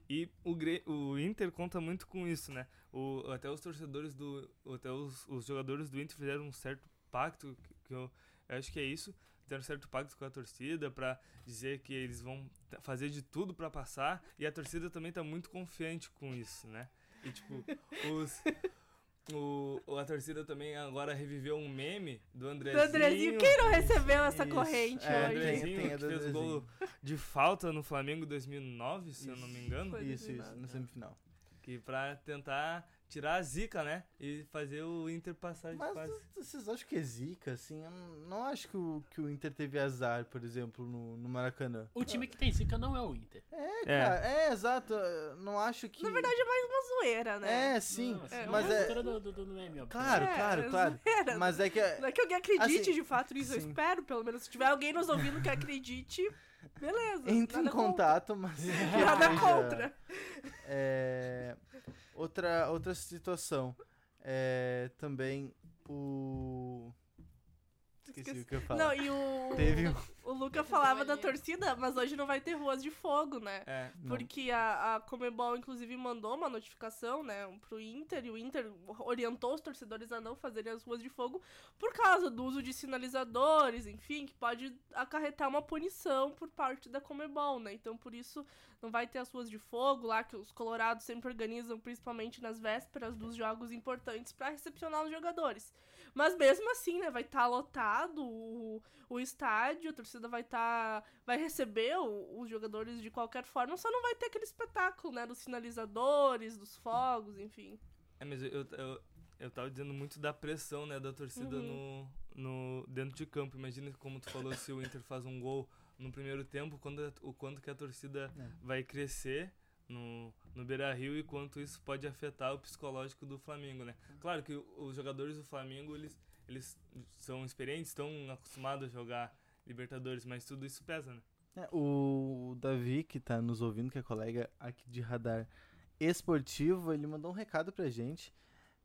E o, o Inter conta muito com isso, né? O, até os torcedores do. Até os, os jogadores do Inter fizeram um certo pacto, que, eu, eu acho que é isso. Fizeram um certo pacto com a torcida pra dizer que eles vão fazer de tudo pra passar. E a torcida também tá muito confiante com isso, né? E tipo, [LAUGHS] os. O, o- a torcida também agora reviveu um meme do Do Andrezinho. Andrezinho, quem não recebeu essa Isso. corrente É, hoje? Andrezinho Tem que fez Andrezinho. gol de falta no Flamengo 2009, se eu não me engano. Foi Isso, isso, na né? semifinal. Que pra tentar tirar a zica, né? E fazer o Inter passar de Mas fase. vocês acham que é zica, assim? Eu não acho que o, que o Inter teve azar, por exemplo, no, no Maracanã. O time que tem zica não é o Inter. É, cara, é, exato. eu Não acho que. Na verdade é mais uma zoeira, né? É, sim. Não, É, mas uma é. do, do, do meme, ó. Claro, É, claro, é claro. zoeira. Mas é que. Não é que alguém acredite Assim, de fato nisso, eu sim. espero, pelo menos. Se tiver alguém nos ouvindo que acredite, Beleza. Entre em nada contra. contato, mas. [LAUGHS] Nada veja, contra. É, outra, outra situação. É, também o. Esqueci, Esqueci. o que eu. Não, e o. Teve um- O Luca falava da torcida, mas hoje não vai ter ruas de fogo, né? É. Porque a, a Comebol, inclusive, mandou uma notificação, né, pro Inter, e o Inter orientou os torcedores a não fazerem as ruas de fogo por causa do uso de sinalizadores, enfim, que pode acarretar uma punição por parte da Comebol, né? Então, por isso, não vai ter as ruas de fogo lá, que os colorados sempre organizam, principalmente nas vésperas dos jogos importantes, para recepcionar os jogadores. Mas mesmo assim, né, vai estar lotado o, o estádio, a torcida vai estar. vai receber o- os jogadores de qualquer forma, só não vai ter aquele espetáculo, né? Dos sinalizadores, dos fogos, enfim. É, mas eu, eu, eu, eu tava dizendo muito da pressão, né, da torcida Uhum. no, no, dentro de campo. Imagina como tu falou, se o Inter faz um gol no primeiro tempo, quando, o quanto que a torcida É. vai crescer no, no Beira-Rio e quanto isso pode afetar o psicológico do Flamengo, né? Claro que os jogadores do Flamengo, eles, eles são experientes, estão acostumados a jogar Libertadores, mas tudo isso pesa, né? É, o Davi, que tá nos ouvindo, que é colega aqui de radar esportivo, ele mandou um recado pra gente.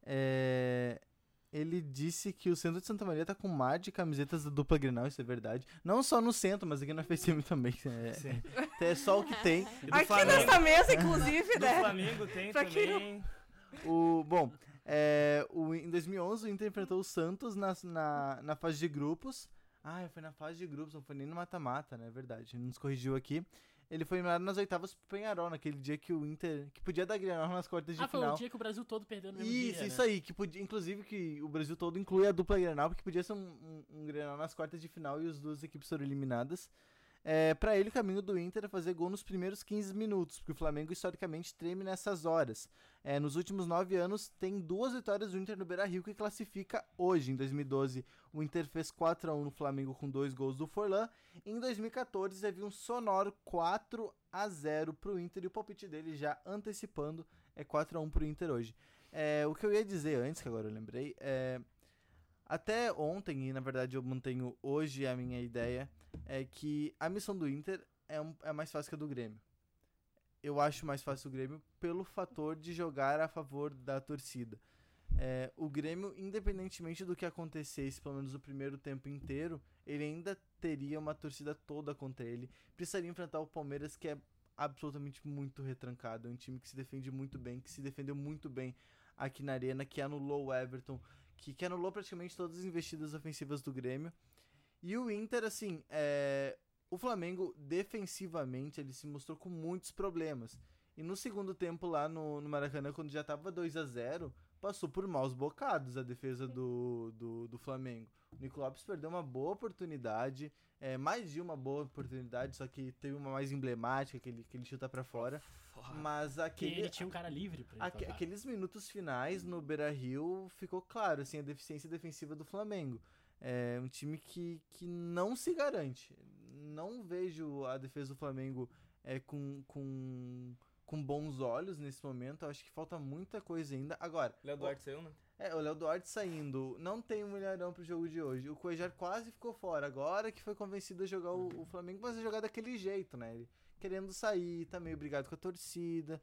É, Ele disse que o centro de Santa Maria tá com mar de camisetas da dupla Grenal, isso é verdade. Não só no centro, mas aqui na FSM também. É, é só o que tem. [LAUGHS] Aqui Flamengo, nessa mesa, [LAUGHS] inclusive, do né? Flamengo tem Pra também... O, bom, é, o, em 2011 o Inter enfrentou o Santos na, na, na fase de grupos. Ah, foi na fase de grupos, não foi nem no mata-mata, né? É verdade. Ele nos corrigiu aqui. Ele foi eliminado nas oitavas pro Penharol, naquele dia que o Inter. que podia dar Grenal nas quartas de Ah, foi final. o dia que o Brasil todo perdeu no mesmo Isso, dia, isso né? aí, que podia, inclusive que o Brasil todo inclui a dupla Grenal, porque podia ser um, um, um Grenal nas quartas de final e as duas equipes foram eliminadas. É, para ele, o caminho do Inter é fazer gol nos primeiros 15 minutos, porque o Flamengo historicamente treme nessas horas. É, nos últimos nove anos, tem duas vitórias do Inter no Beira-Rio que classifica hoje. Em 2012, o Inter fez 4 a 1 no Flamengo com dois gols do Forlan. Em 2014, havia um sonoro 4 a 0 pro Inter e o palpite dele já antecipando é 4 a 1 pro Inter hoje. É, o que eu ia dizer antes, que agora eu lembrei, é. Até ontem, e na verdade eu mantenho hoje a minha ideia, é que a missão do Inter é, um- é mais fácil que a do Grêmio. Eu acho mais fácil o Grêmio pelo fator de jogar a favor da torcida. É, o Grêmio, independentemente do que acontecesse, pelo menos o primeiro tempo inteiro, ele ainda teria uma torcida toda contra ele. Precisaria enfrentar o Palmeiras, que é absolutamente muito retrancado. É um time que se defende muito bem, que se defendeu muito bem aqui na Arena, que anulou o Everton, que, que anulou praticamente todas as investidas ofensivas do Grêmio. E o Inter, assim, é... o Flamengo, defensivamente, ele se mostrou com muitos problemas. E no segundo tempo, lá no, no Maracanã, quando já tava 2 a 0 passou por maus bocados a defesa do, do, do Flamengo. O Nico Lopes perdeu uma boa oportunidade, é, mais de uma boa oportunidade, só que teve uma mais emblemática, que ele, que ele chuta pra fora. Mas Que aquele, ele tinha um cara livre pra ele aqueles minutos finais no Beira Rio ficou claro assim, a deficiência defensiva do Flamengo. É um time que, que não se garante. Não vejo a defesa do Flamengo é, com, com, com bons olhos nesse momento. Eu acho que falta muita coisa ainda. Agora, Léo Duarte saiu, né? é, o Léo Duarte saindo, não tem um milharão pro jogo de hoje. O Cuejar quase ficou fora, agora que foi convencido a jogar o, o Flamengo, mas a jogar daquele jeito, né? Ele querendo sair, tá meio brigado com a torcida.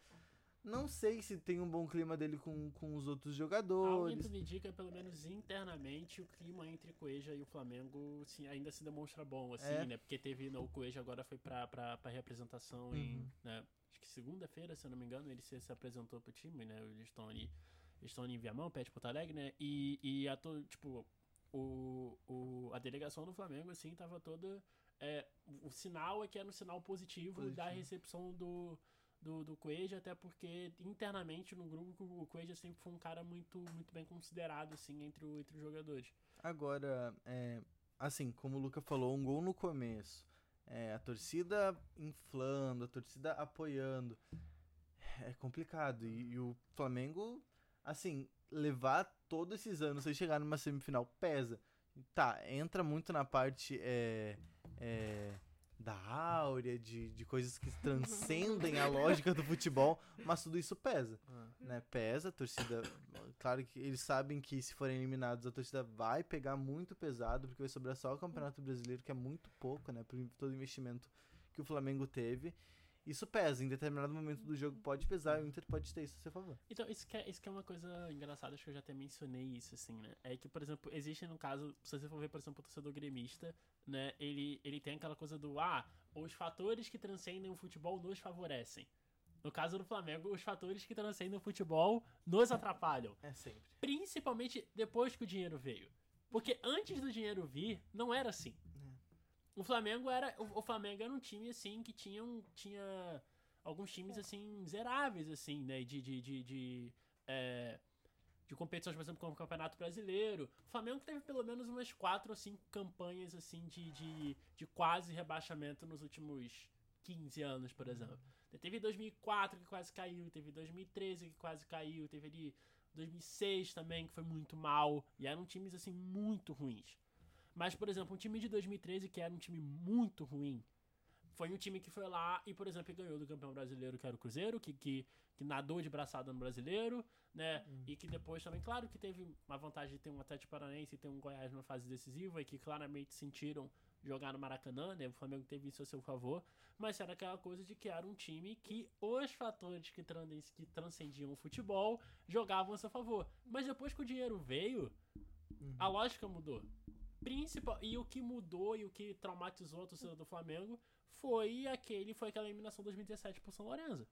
Não sei se tem um bom clima dele com, com os outros Algo jogadores. me indica, pelo menos internamente, o clima entre Coeja e o Flamengo sim, ainda se demonstra bom, assim, É. né? Porque teve, no, o Coeja agora foi pra, pra, pra representação em, Uhum. né, acho que segunda-feira, se eu não me engano, ele se, se apresentou pro time, né? Eles estão ali, eles estão ali em Viamão, perto de Porto Alegre, né? E, e a to, tipo, o, o, a delegação do Flamengo, assim, tava toda... É, o, sinal é que era um sinal positivo, da Positivo. recepção do, do, do Coelho, até porque internamente no grupo o Coelho sempre foi um cara muito, muito bem considerado, assim, entre, o, entre os jogadores. Agora, é, assim, como o Luca falou, um gol no começo. é, a torcida inflando, a torcida apoiando. É complicado. E, e o Flamengo, assim, levar todos esses anos sem chegar numa semifinal pesa. Tá, entra muito na parte é, é, da áurea, de, de coisas que transcendem a lógica do futebol, mas tudo isso pesa né, pesa, a torcida, claro que eles sabem que se forem eliminados a torcida vai pegar muito pesado, porque vai sobrar só o Campeonato Brasileiro, que é muito pouco, né, por todo o investimento que o Flamengo teve. Isso pesa, em determinado momento do jogo pode pesar, e o Inter pode ter isso a seu favor. Então, isso que, é, isso que é uma coisa engraçada, acho que eu já até mencionei isso, assim, né? É que, por exemplo, existe no caso, se você for ver, por exemplo, o torcedor gremista, né? Ele, ele tem aquela coisa do, ah, os fatores que transcendem o futebol nos favorecem. No caso do Flamengo, os fatores que transcendem o futebol nos atrapalham. É sempre. Principalmente depois que o dinheiro veio. Porque antes do dinheiro vir, não era assim. O Flamengo era. O, o Flamengo era um time, assim, que tinha, um, tinha alguns times, assim, miseráveis, assim, né? De. de, de, de, é, de competições, por exemplo, como o Campeonato Brasileiro. O Flamengo teve pelo menos umas quatro ou cinco campanhas, assim, de, de, de quase rebaixamento nos últimos 15 anos, por exemplo. Teve 2004 que quase caiu, teve 2013 que quase caiu, teve ali 2006 também que foi muito mal. E eram times, assim, muito ruins. Mas, por exemplo, um time de 2013 que era um time muito ruim, foi um time que foi lá e, por exemplo, ganhou do campeão brasileiro, que era o Cruzeiro, que, que, que nadou de braçada no brasileiro, né? E que depois também, claro, que teve uma vantagem de ter um Atlético Paranaense e ter um Goiás na fase decisiva, e que claramente sentiram jogar no Maracanã, né? O Flamengo teve isso a seu favor, mas era aquela coisa de que era um time que os fatores que, trans, que transcendiam o futebol jogavam a seu favor. Mas depois que o dinheiro veio, a lógica mudou. Principal, e o que mudou e o que traumatizou a torcida do Flamengo foi aquele foi aquela eliminação 2017 pro São Lourenço.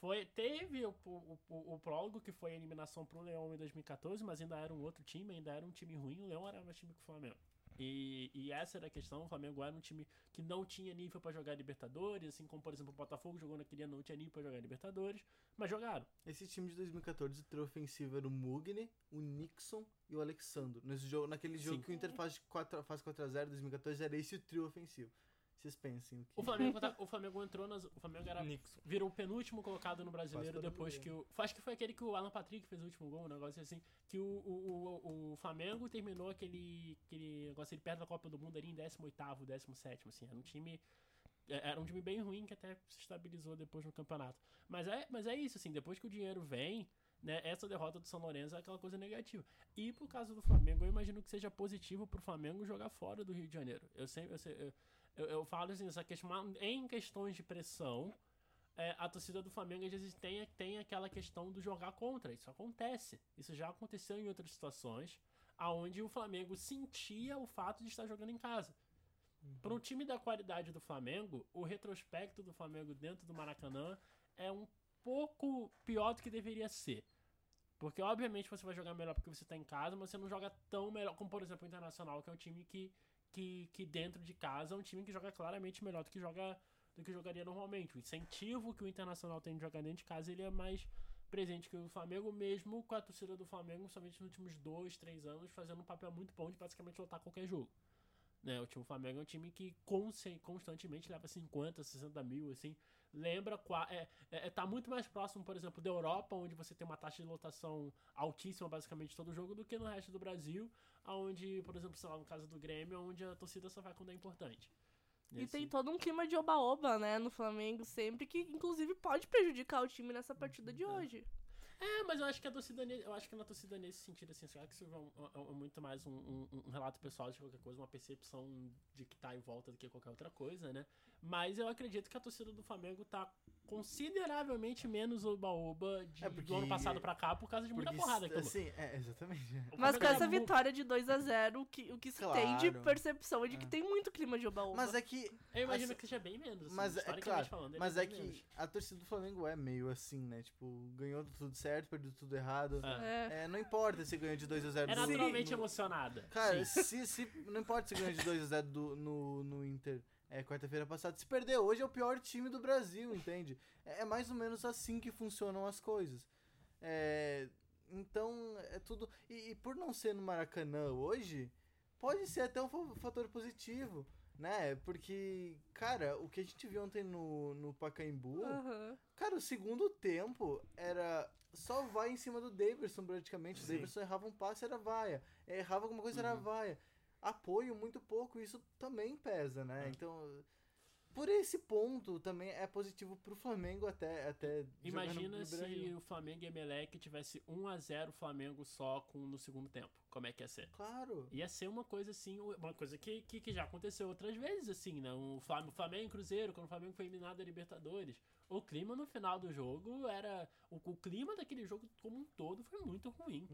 Foi, teve o, o, o, o prólogo que foi a eliminação pro Leão em 2014, mas ainda era um outro time, ainda era um time ruim, o Leão era mais time que o Flamengo. E, e essa era a questão, o Flamengo era um time que não tinha nível pra jogar Libertadores, assim como, por exemplo, o Botafogo jogou naquele ano, não tinha nível pra jogar Libertadores, mas jogaram. Esse time de 2014, o trio ofensivo era o Mugni, o Nixon e o Alexandro. Nesse jogo, naquele jogo Sim. que o Inter faz 4, faz 4x0 em 2014, era esse o trio ofensivo. Vocês pensem o que. O Flamengo, tá- o Flamengo entrou nas. O Flamengo era, Nixon. virou o penúltimo colocado no brasileiro depois que o. Acho que foi aquele que o Alan Patrick fez o último gol, um negócio assim. Que o, o, o, o Flamengo terminou aquele, aquele negócio ele perto da Copa do Mundo ali em 18, 17, assim. Era um time. é- Era um time bem ruim que até se estabilizou depois no campeonato. Mas é, mas é isso, assim, depois que o dinheiro vem, né, essa derrota do São Lourenço é aquela coisa negativa. E por causa do Flamengo, eu imagino que seja positivo pro Flamengo jogar fora do Rio de Janeiro. Eu sempre. Eu, eu, eu, eu falo assim, essa questão, em questões de pressão, é, a torcida do Flamengo às vezes tem, tem aquela questão do jogar contra. Isso acontece. Isso já aconteceu em outras situações, aonde o Flamengo sentia o fato de estar jogando em casa. Para um time da qualidade do Flamengo, o retrospecto do Flamengo dentro do Maracanã é um pouco pior do que deveria ser. Porque, obviamente, você vai jogar melhor porque você tá em casa, mas você não joga tão melhor como, por exemplo, o Internacional, que é um time que, que, que dentro de casa é um time que joga claramente melhor do que joga do que jogaria normalmente. O incentivo que o Internacional tem de jogar dentro de casa, ele é mais presente que o Flamengo, mesmo com a torcida do Flamengo, somente nos últimos dois, três anos, fazendo um papel muito bom de basicamente lotar qualquer jogo. Né, o time Flamengo é um time que constantemente leva 50, 60 mil, assim. Lembra, qua- é, é, tá muito mais próximo, por exemplo, da Europa, onde você tem uma taxa de lotação altíssima, basicamente, todo jogo, do que no resto do Brasil, onde, por exemplo, sei lá, no caso do Grêmio, onde a torcida só vai quando é importante. E tem todo um clima de oba-oba, né, no Flamengo sempre, que inclusive pode prejudicar o time nessa partida de hoje. É, mas eu acho que a torcida, eu acho que na torcida nesse sentido, assim, será que isso é, um- é- é muito mais um, um- um relato pessoal de qualquer coisa, uma percepção de que tá em volta do que qualquer outra coisa, né? Mas eu acredito que a torcida do Flamengo tá consideravelmente menos oba-oba É do ano passado pra cá por causa de muita porrada que tomou. assim, é, exatamente. Mas com essa vitória de 2 a 0 o que, o que se tem de Claro. percepção é de que tem muito clima de oba-oba. Mas é que. Eu imagino assim, que seja bem menos, assim, Mas é claro, falando. ele mas é que menos. a torcida do Flamengo é meio assim, né? Tipo, ganhou tudo certo, perdeu tudo errado. É. É. É, não importa se ganhou de 2 a 0 É naturalmente no- emocionada. Cara, Sim. se, se, não importa se ganhou de 2 a 0 do, no, no Inter é, quarta-feira passada. Se perder hoje é o pior time do Brasil, entende? É, é mais ou menos assim que funcionam as coisas. É, então, é tudo. E, e por não ser no Maracanã hoje, pode ser até um fa- fator positivo, né? Porque, cara, o que a gente viu ontem no, no Pacaembu. Aham. Cara, o segundo tempo era só vai em cima do Davidson praticamente. O Sim. Davidson errava um passe, era vaia. Errava alguma coisa, era vaia. Apoio muito pouco, isso também pesa, né? É. Então, por esse ponto também é positivo pro Flamengo até. até Imagina se o Flamengo e Emelec tivesse 1x0 Flamengo só com no segundo tempo. Como é que ia ser? Claro. Ia ser uma coisa assim, uma coisa que, que, que já aconteceu outras vezes, assim, né? O Flamengo, o Flamengo e Cruzeiro, quando o Flamengo foi eliminado da Libertadores. O clima no final do jogo era. O, o clima daquele jogo como um todo foi muito ruim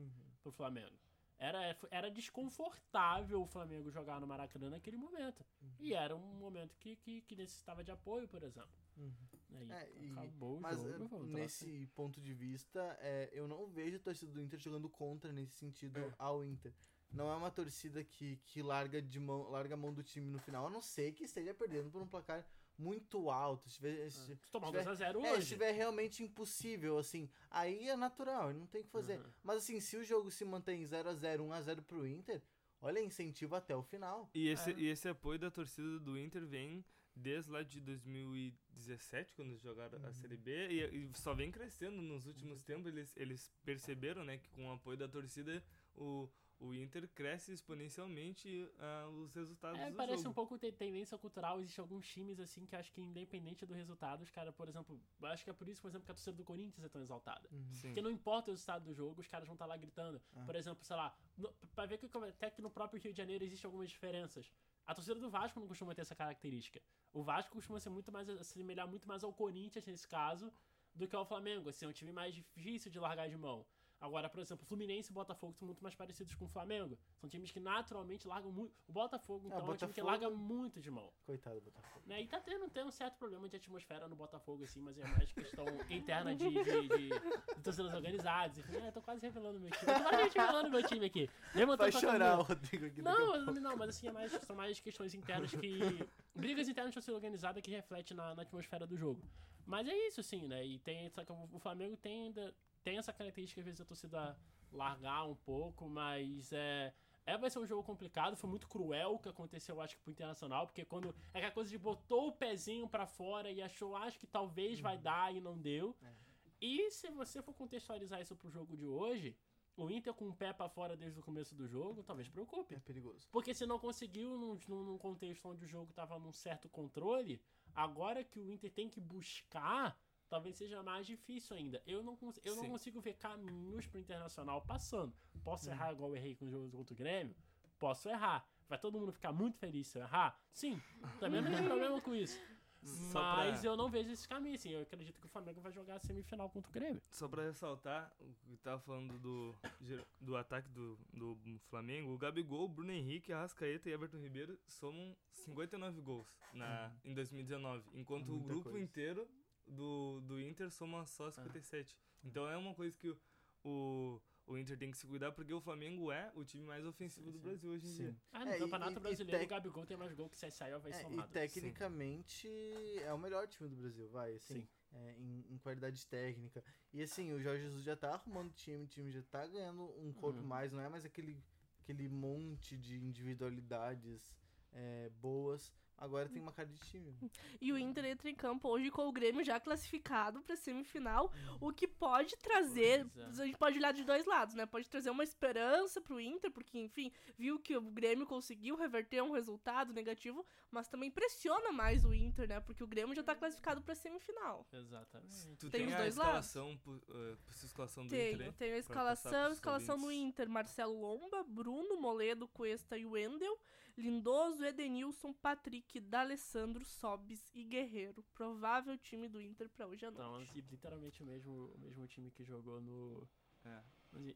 pro Flamengo. Era, era desconfortável o Flamengo jogar no Maracanã naquele momento. E era um momento que, que, que necessitava de apoio, por exemplo. Aí É, e- acabou o Mas jogo. é, ser. nesse ponto de vista, é, eu não vejo a torcida do Inter jogando contra nesse sentido ao Inter. Não é uma torcida que, que larga, de mão, larga a mão do time no final, a não ser que esteja perdendo por um placar muito alto. Se tiver, se, Se tomar um tiver- 2x0 é, se estiver realmente impossível, assim, aí é natural, não tem o que fazer. Uhum. Mas assim, se o jogo se mantém 0x0, 1x0 pro Inter, olha, incentivo até o final. E esse, É. e esse apoio da torcida do Inter vem desde lá de 2017, quando eles jogaram a Série B, e, e só vem crescendo nos últimos tempos. Eles, eles perceberam né, que com o apoio da torcida o, o Inter cresce exponencialmente ah, os resultados É, do parece jogo. um pouco ter tendência cultural. Existem alguns times, assim, que acho que independente do resultado, os caras, por exemplo, acho que é por isso, por exemplo, que a torcida do Corinthians é tão exaltada. Sim. Porque não importa o resultado do jogo, os caras vão estar lá gritando. Ah. Por exemplo, sei lá, no, pra ver que até que no próprio Rio de Janeiro existem algumas diferenças. A torcida do Vasco não costuma ter essa característica. O Vasco costuma ser muito mais, se assemelhar muito mais ao Corinthians nesse caso do que ao Flamengo. Assim, é um time mais difícil de largar de mão. Agora, por exemplo, Fluminense e Botafogo são muito mais parecidos com o Flamengo. São times que naturalmente largam muito. O Botafogo, então, é, um time que Botafogo- larga muito de mão. Coitado do Botafogo. Né? E tá tendo, tendo um certo problema de atmosfera no Botafogo, assim, mas é mais questão [LAUGHS] interna de, de, de, de torcidas organizadas. Enfim, é, tô quase revelando meu time. Eu tô quase revelando meu time aqui. Vai chorar. Rodrigo aqui Não, não, mas assim, é mais, são mais questões internas que. [LAUGHS] Brigas internas de torcida organizada que refletem na, na atmosfera do jogo. Mas é isso, assim, né? E tem. Só que o Flamengo tem ainda. Tem essa característica, às vezes, a torcida largar um pouco, mas é. É, vai ser um jogo complicado, foi muito cruel o que aconteceu, acho que, pro Internacional, porque quando. É aquela coisa de botou o pezinho pra fora e achou, acho que talvez vai dar e não deu. E se você for contextualizar isso pro jogo de hoje, o Inter com o pé pra fora desde o começo do jogo, talvez preocupe. É perigoso. Porque se não conseguiu num, num num contexto onde o jogo tava num certo controle, agora que o Inter tem que buscar, talvez seja mais difícil ainda. Eu não, cons- eu não consigo ver caminhos pro Internacional passando. Posso errar igual eu errei com o jogo contra o Grêmio? Posso errar. Vai todo mundo ficar muito feliz se eu errar? Sim. Também não tem [LAUGHS] problema com isso. Só Mas pra- eu não vejo esse caminho, assim. Eu acredito que o Flamengo vai jogar a semifinal contra o Grêmio. Só pra ressaltar, o que tava falando do, do ataque do, do Flamengo, o Gabigol, o Bruno Henrique, Arrascaeta e Everton Ribeiro somam 59 gols na, em 2019, enquanto o Muita grupo coisa. inteiro do, do Inter soma só 57. Então é uma coisa que o, o, o Inter tem que se cuidar, porque o Flamengo é o time mais ofensivo do Brasil hoje em dia. Ah, no É, e- Campeonato e- e Brasileiro, tec- o Gabigol tem mais gol que o CSA e o Havaí É, e somado. tecnicamente é o melhor time do Brasil, vai, assim, Sim. é, em, em qualidade técnica. E assim, o Jorge Jesus já tá arrumando o time, o time já tá ganhando um corpo Uhum. mais, não é mais aquele, aquele monte de individualidades é, boas. Agora tem uma cara de time. [LAUGHS] E o Inter entra em campo hoje com o Grêmio já classificado pra semifinal, o que pode trazer. Pois é. A gente pode olhar de dois lados, né? Pode trazer uma esperança pro Inter, porque, enfim, viu que o Grêmio conseguiu reverter um resultado negativo, mas também pressiona mais o Inter, né? Porque o Grêmio já tá classificado pra semifinal. Exatamente. Tu Tem tem, os a dois lados? escalação, pu- eh, essa escalação do Tenho, Inter, hein? tenho a escalação, escalação do. Inter, Marcelo Lomba, Bruno, Moledo, Cuesta e Wendel, Lindoso, Edenilson, Patrick, D'Alessandro, Sobis e Guerreiro. Provável time do Inter pra hoje à Então, noite. assim, literalmente o mesmo, o mesmo time que jogou no. É.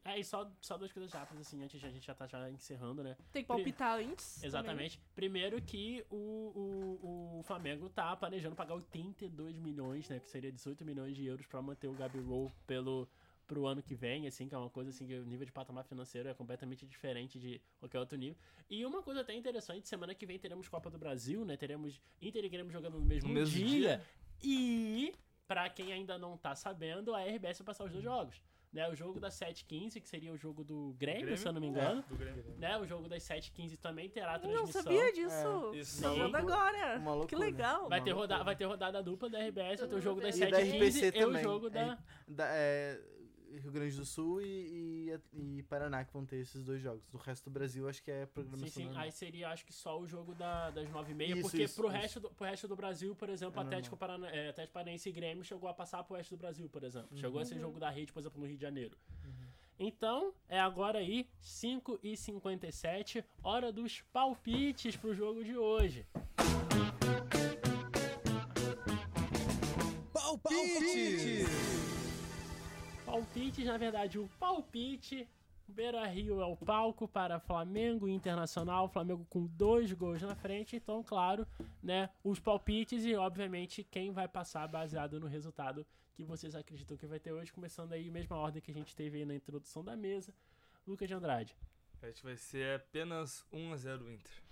É, e só, só duas coisas rápidas, assim, antes de a gente já tá já encerrando, né? Tem que palpitar antes. também. Exatamente. Primeiro que o, o, o Flamengo tá planejando pagar 82 milhões, né? Que seria 18 milhões de euros pra manter o Gabigol pelo, pro ano que vem, assim, que é uma coisa assim que o nível de patamar financeiro é completamente diferente de qualquer outro nível. E uma coisa até interessante, semana que vem teremos Copa do Brasil, né? Teremos Inter e Grêmio jogando no mesmo, No mesmo dia. dia. E, pra quem ainda não tá sabendo, a RBS vai passar os dois jogos. Né, o jogo das 7h15, que seria o jogo do Grêmio, Grêmio? se eu não me engano. É, do Grêmio. Né, o jogo das 7h15 também terá Não transmissão. sabia disso. É, isso Tô sim. falando agora. Uma que legal. Vai ter, rodada, vai ter rodada dupla da RBS, vai ter o jogo das E da 7h15 RPC e o também. jogo da... É, da- é, Rio Grande do Sul e, e, e Paraná que vão ter esses dois jogos. Do resto do Brasil, acho que é programação Sim, sim. normal. Aí seria, acho que só o jogo da, das 9h30, Isso, porque isso, pro, isso. Resto do, pro resto do Brasil, por exemplo, É Atlético, Parana, é, Atlético Paranaense e Grêmio chegou a passar pro resto do Brasil, por exemplo. Chegou Uhum. a ser jogo da rede, por exemplo, no Rio de Janeiro. Então, é agora aí, 5h57, hora dos palpites pro jogo de hoje. Palpite! Palpites, na verdade, o palpite. Beira Rio é o palco para Flamengo e Internacional. Flamengo com dois gols na frente. Então, claro, né? Os palpites e, obviamente, quem vai passar baseado no resultado que vocês acreditam que vai ter hoje. Começando aí, mesma ordem que a gente teve aí na introdução da mesa. Lucas de Andrade. Acho que vai ser apenas 1x0 Inter.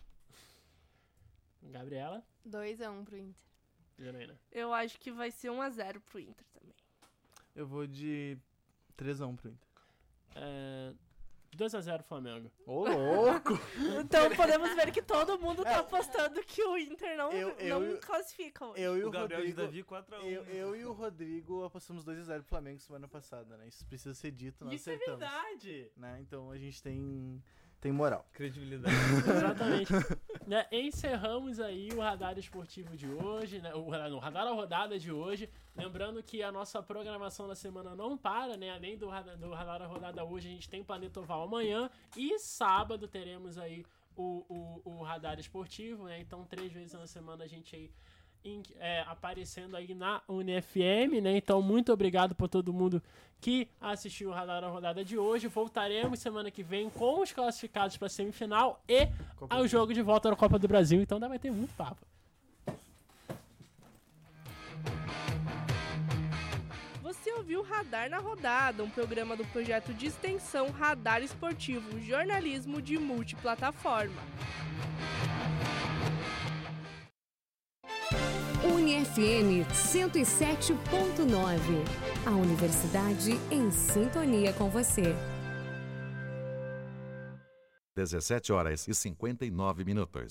Gabriela. 2x1 pro Inter. Janaína. Eu acho que vai ser 1x0 pro Inter também. Eu vou de 3x1 pro Inter. É... 2x0 Flamengo. Ô, louco! [LAUGHS] Então podemos ver que todo mundo tá apostando que o Inter não, Eu- eu não e- classifica hoje. Eu e o, O Gabriel Rodrigo... de Davi 4x1. Eu, eu e o Rodrigo apostamos 2x0 pro Flamengo semana passada, né? Isso precisa ser dito, nós Isso é acertamos. verdade. né? Então a gente tem, tem moral. Credibilidade. [LAUGHS] Exatamente. Né, encerramos aí o radar esportivo de hoje, né? O, radar- o radar a rodada de hoje. Lembrando que a nossa programação da semana não para, né? Além do radar, do radar a rodada hoje, a gente tem Planeta Oval amanhã. E sábado teremos aí o, o, o radar esportivo, né? Então, três vezes na semana a gente aí. Em- é, aparecendo aí na UniFM, né? Então, muito obrigado por todo mundo que assistiu o Radar a Rodada de hoje. Voltaremos semana que vem com os classificados para semifinal e Copa ao jogo de volta da Copa do Brasil. Então, ainda vai ter muito papo. Você ouviu Radar na Rodada, um programa do projeto de extensão Radar Esportivo, jornalismo de multiplataforma. UniFM 107.9. A universidade em sintonia com você. 17 horas e 59 minutos.